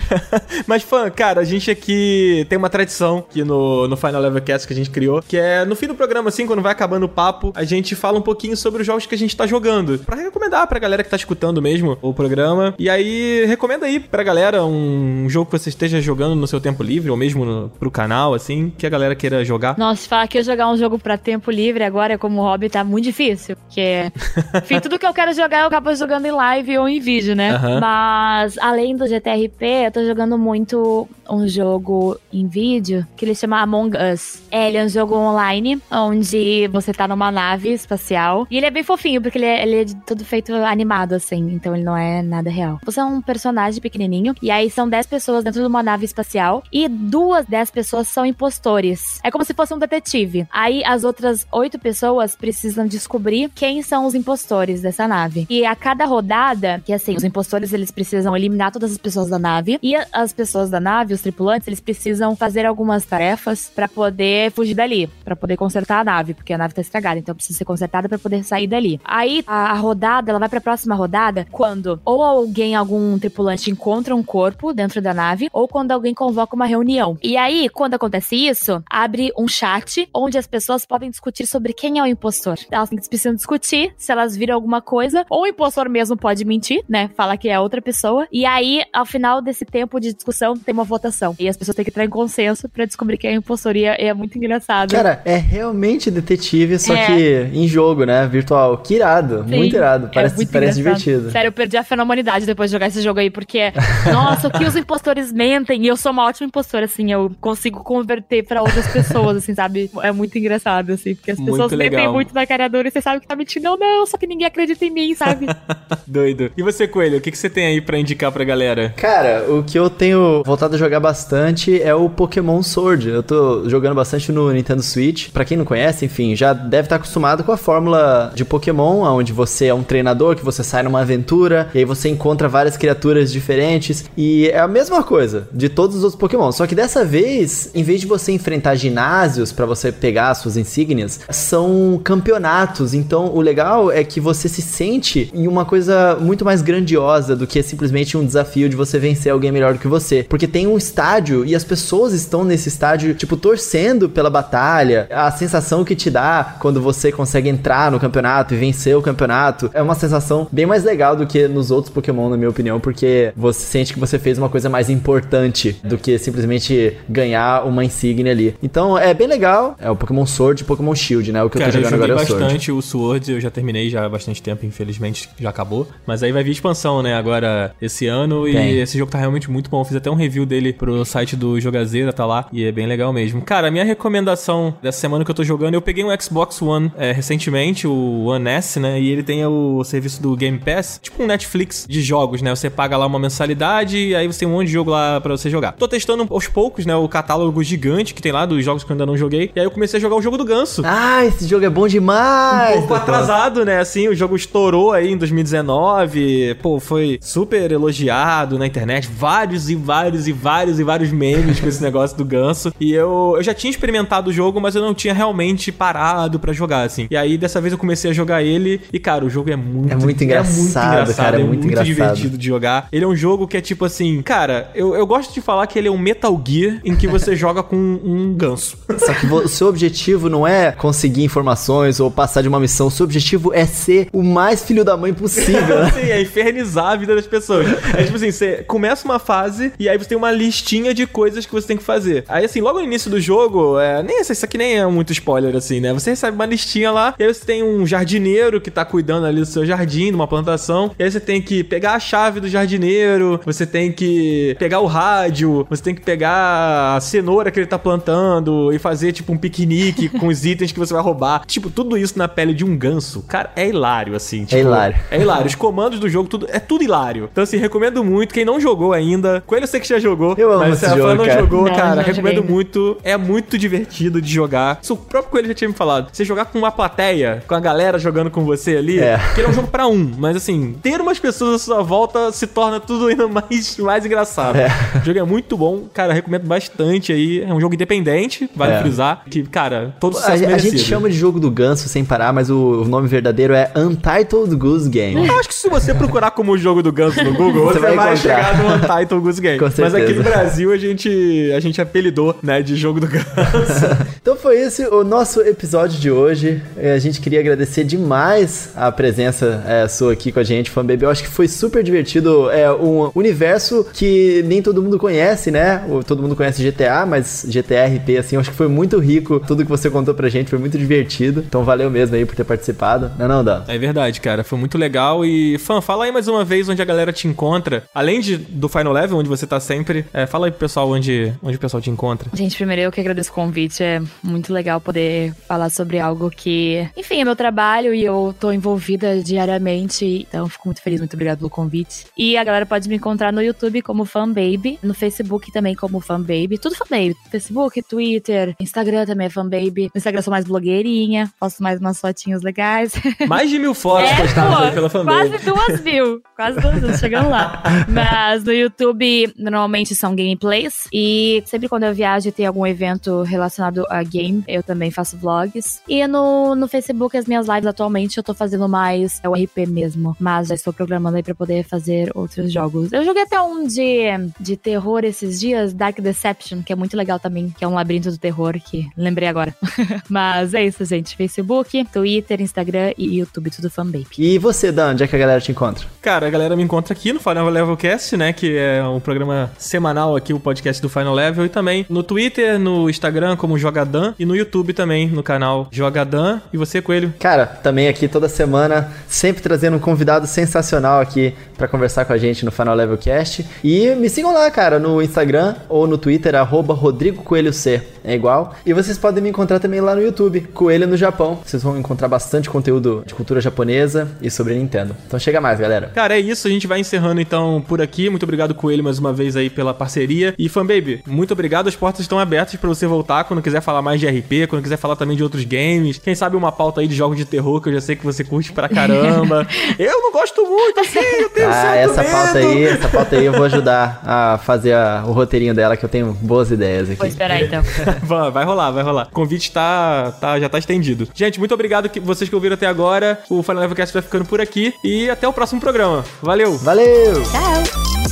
Mas, fã, cara, a gente aqui tem uma tradição aqui no, no Final Level Cast que a gente criou, que é no fim do programa, assim, quando vai acabando o papo, a gente fala um pouquinho sobre os jogos que a gente tá jogando. Pra recomendar pra galera que tá escutando mesmo o programa. E aí, recomenda aí pra galera um jogo que você esteja jogando no seu tempo livre, ou mesmo no, pro canal, assim, que a galera queira jogar. Nossa, falar que eu jogar um jogo pra tempo livre agora como hobby tá muito difícil. Porque, (laughs) enfim, tudo que eu quero jogar eu acabo jogando em live ou em vídeo, né? Aham. Mas, além do GTRP, eu tô jogando muito um jogo em vídeo que ele chama Among Us. É, ele é um jogo online onde você tá numa nave espacial. E ele é bem fofinho, porque ele é, ele é de tudo feito animado, assim. Então ele não é nada real. Você é um personagem pequenininho. E aí são 10 pessoas dentro de uma nave espacial. E duas dessas pessoas são impostores. É como se fosse um detetive. Aí as outras oito pessoas precisam descobrir quem são os impostores dessa nave. E a cada rodada, que assim, os impostores eles precisam eliminar todas as pessoas da nave. E as pessoas da nave, os tripulantes, eles precisam fazer algumas tarefas pra poder fugir dali, Pra poder consertar a nave, porque a nave tá estragada, então precisa ser consertada pra poder sair dali. Aí a, a rodada, ela vai pra próxima rodada quando ou alguém, algum tripulante encontra um corpo dentro da nave, ou quando alguém convoca uma reunião. E aí, quando acontece isso, abre um chat onde as pessoas podem discutir sobre quem é o impostor. Elas precisam discutir se elas viram alguma coisa, ou o impostor mesmo pode mentir, né? Fala que é outra pessoa. E aí, ao final desse tempo de discussão, tem uma votação. E as pessoas têm que entrar em consenso pra descobrir quem é o impostor. E é, é muito engraçado. Cara, é realmente detetive, só É. que em jogo, né? Virtual. Que irado. Sim, muito irado. é Parece, muito parece divertido. Sério, eu perdi a fé na humanidade depois de jogar esse jogo aí, porque, nossa, o que os impostores mentem, e eu sou uma ótima impostora, assim, eu consigo converter pra outras pessoas, assim, sabe? É muito engraçado, assim, porque as Muito pessoas mentem legal. muito na cara dura e você sabe que tá mentindo, não, não, só que ninguém acredita em mim, sabe? (laughs) Doido. E você, Coelho, o que, que você tem aí pra indicar pra galera? Cara, o que eu tenho voltado a jogar bastante é o Pokémon Sword. Eu tô jogando bastante no Nintendo Switch. Pra quem não conhece, enfim, já deve estar acostumado com a fórmula de Pokémon, onde você é um treinador, que você sai numa aventura, e aí você encontra várias criaturas diferentes. E é a mesma coisa de todos os outros Pokémon. Só que dessa vez, em vez de você enfrentar ginásios pra você pegar as suas insígnias, são campeonatos. Então o legal é que você se sente em uma coisa muito mais grandiosa do que simplesmente um desafio de você vencer alguém melhor do que você. Porque tem um estádio e as pessoas estão nesse estádio, tipo, torcendo pela batalha. A sensação que te dá quando você consegue entrar no campeonato e vencer o campeonato é uma sensação bem mais legal do que nos outros Pokémon, na minha opinião, porque você sente que você fez uma coisa mais importante do que simplesmente ganhar uma insígnia ali. Então é bem legal. É o Pokémon Sword e Pokémon Shield, né? O que eu Cara, tô eu jogando joguei agora é o Sword. bastante o Sword, eu já terminei já há bastante tempo, infelizmente já acabou. Mas aí vai vir expansão, né, agora esse ano. Tem. E esse jogo tá realmente muito bom. Eu fiz até um review dele pro site do Jogazeira, tá lá. E é bem legal mesmo. Cara, a minha recomendação dessa semana que eu tô jogando. Eu peguei um Xbox One é, recentemente, o One S, né? E ele tem o serviço do Game Pass, tipo um Netflix de jogos, né? Você paga lá uma mensalidade e aí você tem um monte de jogo lá pra você jogar. Tô testando aos poucos, né? O catálogo gigante que tem lá dos jogos que eu ainda não joguei. E aí eu comecei a jogar o jogo do Ganso. Ah, esse jogo é bom demais! Um pouco atrasado, né? Assim, o jogo estourou aí em 2019. Pô, foi super elogiado na internet. Vários e vários e vários e vários memes com esse (laughs) negócio do ganso. E eu, eu já tinha experimentado o jogo, mas eu não tinha realmente parado para jogar, assim. E aí, dessa vez, eu comecei a jogar ele. E, cara, o jogo é muito... É muito engraçado, é muito engraçado cara. É, é muito, muito engraçado. divertido de jogar. Ele é um jogo que é tipo assim... Cara, eu, eu gosto de falar que ele é um Metal Gear em que você (laughs) joga com um ganso. Só que o seu objetivo não é conseguir informações ou passar de uma missão. O seu objetivo é ser o mais filho da mãe possível. Né? (laughs) Sim, é infernizar a vida das pessoas. É tipo assim, você começa uma fase e aí você tem uma listinha de coisas que você tem que fazer. Aí assim, logo no início do jogo, é, nem isso aqui nem é muito spoiler assim, né? Você recebe uma listinha lá, e aí você tem um jardineiro que tá cuidando ali do seu jardim, de uma plantação, e aí você tem que pegar a chave do jardineiro, você tem que pegar o rádio, você tem que pegar a cenoura que ele tá plantando e fazer tipo um piquenique com os itens que você vai roubar. (laughs) Tipo, tudo isso na pele de um ganso. Cara, é hilário assim. Tipo, é hilário. É hilário. Os comandos do jogo, tudo, é tudo hilário. Então, assim, recomendo muito. Quem não jogou ainda, Coelho eu sei que já jogou. Eu amo mas esse se jogo, não cara. jogou, não, cara, não recomendo muito. É muito divertido de jogar. Isso o próprio Coelho já tinha me falado. Você jogar com uma plateia, com a galera jogando com você ali, É. que ele é um jogo pra um. Mas, assim, ter umas pessoas à sua volta se torna tudo ainda mais, mais engraçado. É. O jogo é muito bom. Cara, recomendo bastante aí. É um jogo independente, vale É. frisar. Que, cara, todo A, sucesso a merecido. gente chama de jogo do ganso sem parar, mas o, o nome verdadeiro é Untitled Goose Game. Eu acho que se você procurar como o jogo do Ganso no Google, você, Você vai vai, encontrar. chegar no Untitled Goose Game. Mas aqui no Brasil a gente, a gente apelidou, né, de jogo do Ganso. (laughs) Então foi esse o nosso episódio de hoje. Eh, A gente queria agradecer demais a presença eh, sua aqui com a gente, Fanbaby. Eu acho que foi super divertido. É um universo que nem todo mundo conhece, né? Todo mundo conhece GTA, mas GTA RP, assim, eu acho que foi muito rico. Tudo que você contou pra gente foi muito divertido. Então valeu mesmo aí por ter participado. Não, é não, Dan? É verdade, cara. Foi muito legal. E, fã, fala aí mais uma vez onde a galera te encontra. Além de, do Final Level, onde você tá sempre. é, fala aí pro pessoal onde, onde o pessoal te encontra. Gente, primeiro eu que agradeço o convite. É muito legal poder falar sobre algo que, enfim, é meu trabalho e eu tô envolvida diariamente. Então, fico muito feliz. Muito obrigada pelo convite. E a galera pode me encontrar no YouTube como Fanbaby, no Facebook também como Fanbaby. Tudo Fanbaby. Facebook, Twitter, Instagram também é Fanbaby. No Instagram eu sou mais blogueirinha, posto mais umas fotinhas legais. (laughs) Mais de mil fotos É, postadas pô, pela fanbase. Quase duas mil. Quase duas mil, chegando lá. (laughs) Mas no YouTube, normalmente são gameplays. E sempre quando eu viajo tem algum evento relacionado a game, eu também faço vlogs. E no, no Facebook, as minhas lives atualmente, eu tô fazendo mais é o RP mesmo. Mas já estou programando aí pra poder fazer outros jogos. Eu joguei até um de, de terror esses dias, Dark Deception, que é muito legal também, que é um labirinto do terror, que lembrei agora. (laughs) Mas é isso, gente. Facebook, Twitter, Instagram e YouTube, tudo fanbaby. E você, Dan, onde é que a galera te encontra? Cara, a galera me encontra aqui no Final Level Cast, né? Que é um programa semanal aqui, o podcast do Final Level. E também no Twitter, no Instagram, como Jogadan. E no YouTube também, no canal Jogadan. E você, Coelho? Cara, também aqui toda semana, sempre trazendo um convidado sensacional aqui pra conversar com a gente no Final Level Cast. E me sigam lá, cara, no Instagram ou no Twitter, arroba Rodrigo Coelho C. É igual. E vocês podem me encontrar também lá no YouTube, Coelho no Japão. Vocês vão encontrar bastante conteúdo de cultura japonesa e sobre Nintendo. Então chega mais, galera. Cara, é isso. A gente vai encerrando então por aqui. Muito obrigado, Coelho, mais uma vez aí pela parceria. E, Fanbaby, muito obrigado. As portas estão abertas pra você voltar quando quiser falar mais de RP, quando quiser falar também de outros games. Quem sabe uma pauta aí de jogos de terror, que eu já sei que você curte pra caramba. (laughs) eu não gosto muito, assim, eu tenho Ah, certo essa medo. pauta aí, essa pauta aí eu vou ajudar a fazer a- o roteirinho dela, que eu tenho boas ideias Vou aqui. esperar então. (laughs) vai, vai rolar, vai rolar. O convite tá, tá, já tá estendido. Gente, muito obrigado que vocês que ouviram até agora. O Final Level Cast vai ficando por aqui. E até o próximo programa. Valeu! Valeu! Tchau!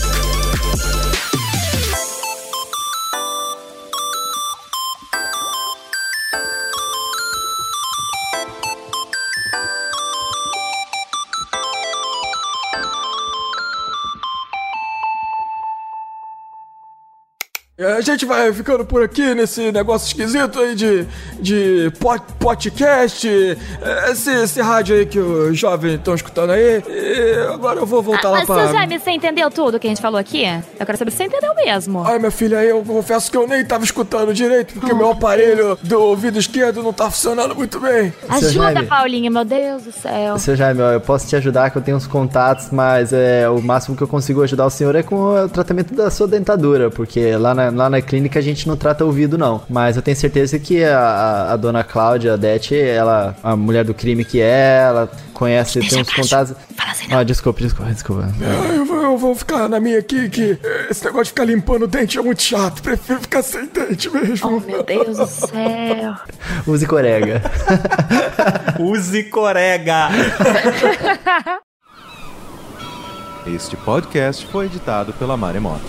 A gente vai ficando por aqui nesse negócio esquisito aí de, de pod, podcast, esse, esse rádio aí que os jovens estão escutando aí. E agora eu vou voltar ah, lá mas pra... Mas, seu Jaime, você entendeu tudo que a gente falou aqui? Eu quero saber se você entendeu mesmo. Ai, minha filha, eu confesso que eu nem tava escutando direito, porque o meu aparelho do ouvido esquerdo não tá funcionando muito bem. Ajuda, Paulinho, meu Deus do céu. Seu Jaime, eu posso te ajudar, que eu tenho uns contatos, mas é, o máximo que eu consigo ajudar o senhor é com o tratamento da sua dentadura, porque lá na, lá na clínica a gente não trata ouvido, não. Mas eu tenho certeza que a, a, dona Cláudia, a Dete, ela, a mulher do crime que é, ela conhece, Deixa tem uns contatos. Fala assim, não. Ah, desculpa, desculpa, desculpa. É, eu, vou, eu vou ficar na minha aqui, que esse negócio de ficar limpando o dente é muito chato. Prefiro ficar sem dente mesmo. Oh, meu Deus do céu. Use corega. Use corega. Este podcast foi editado pela Maremoto.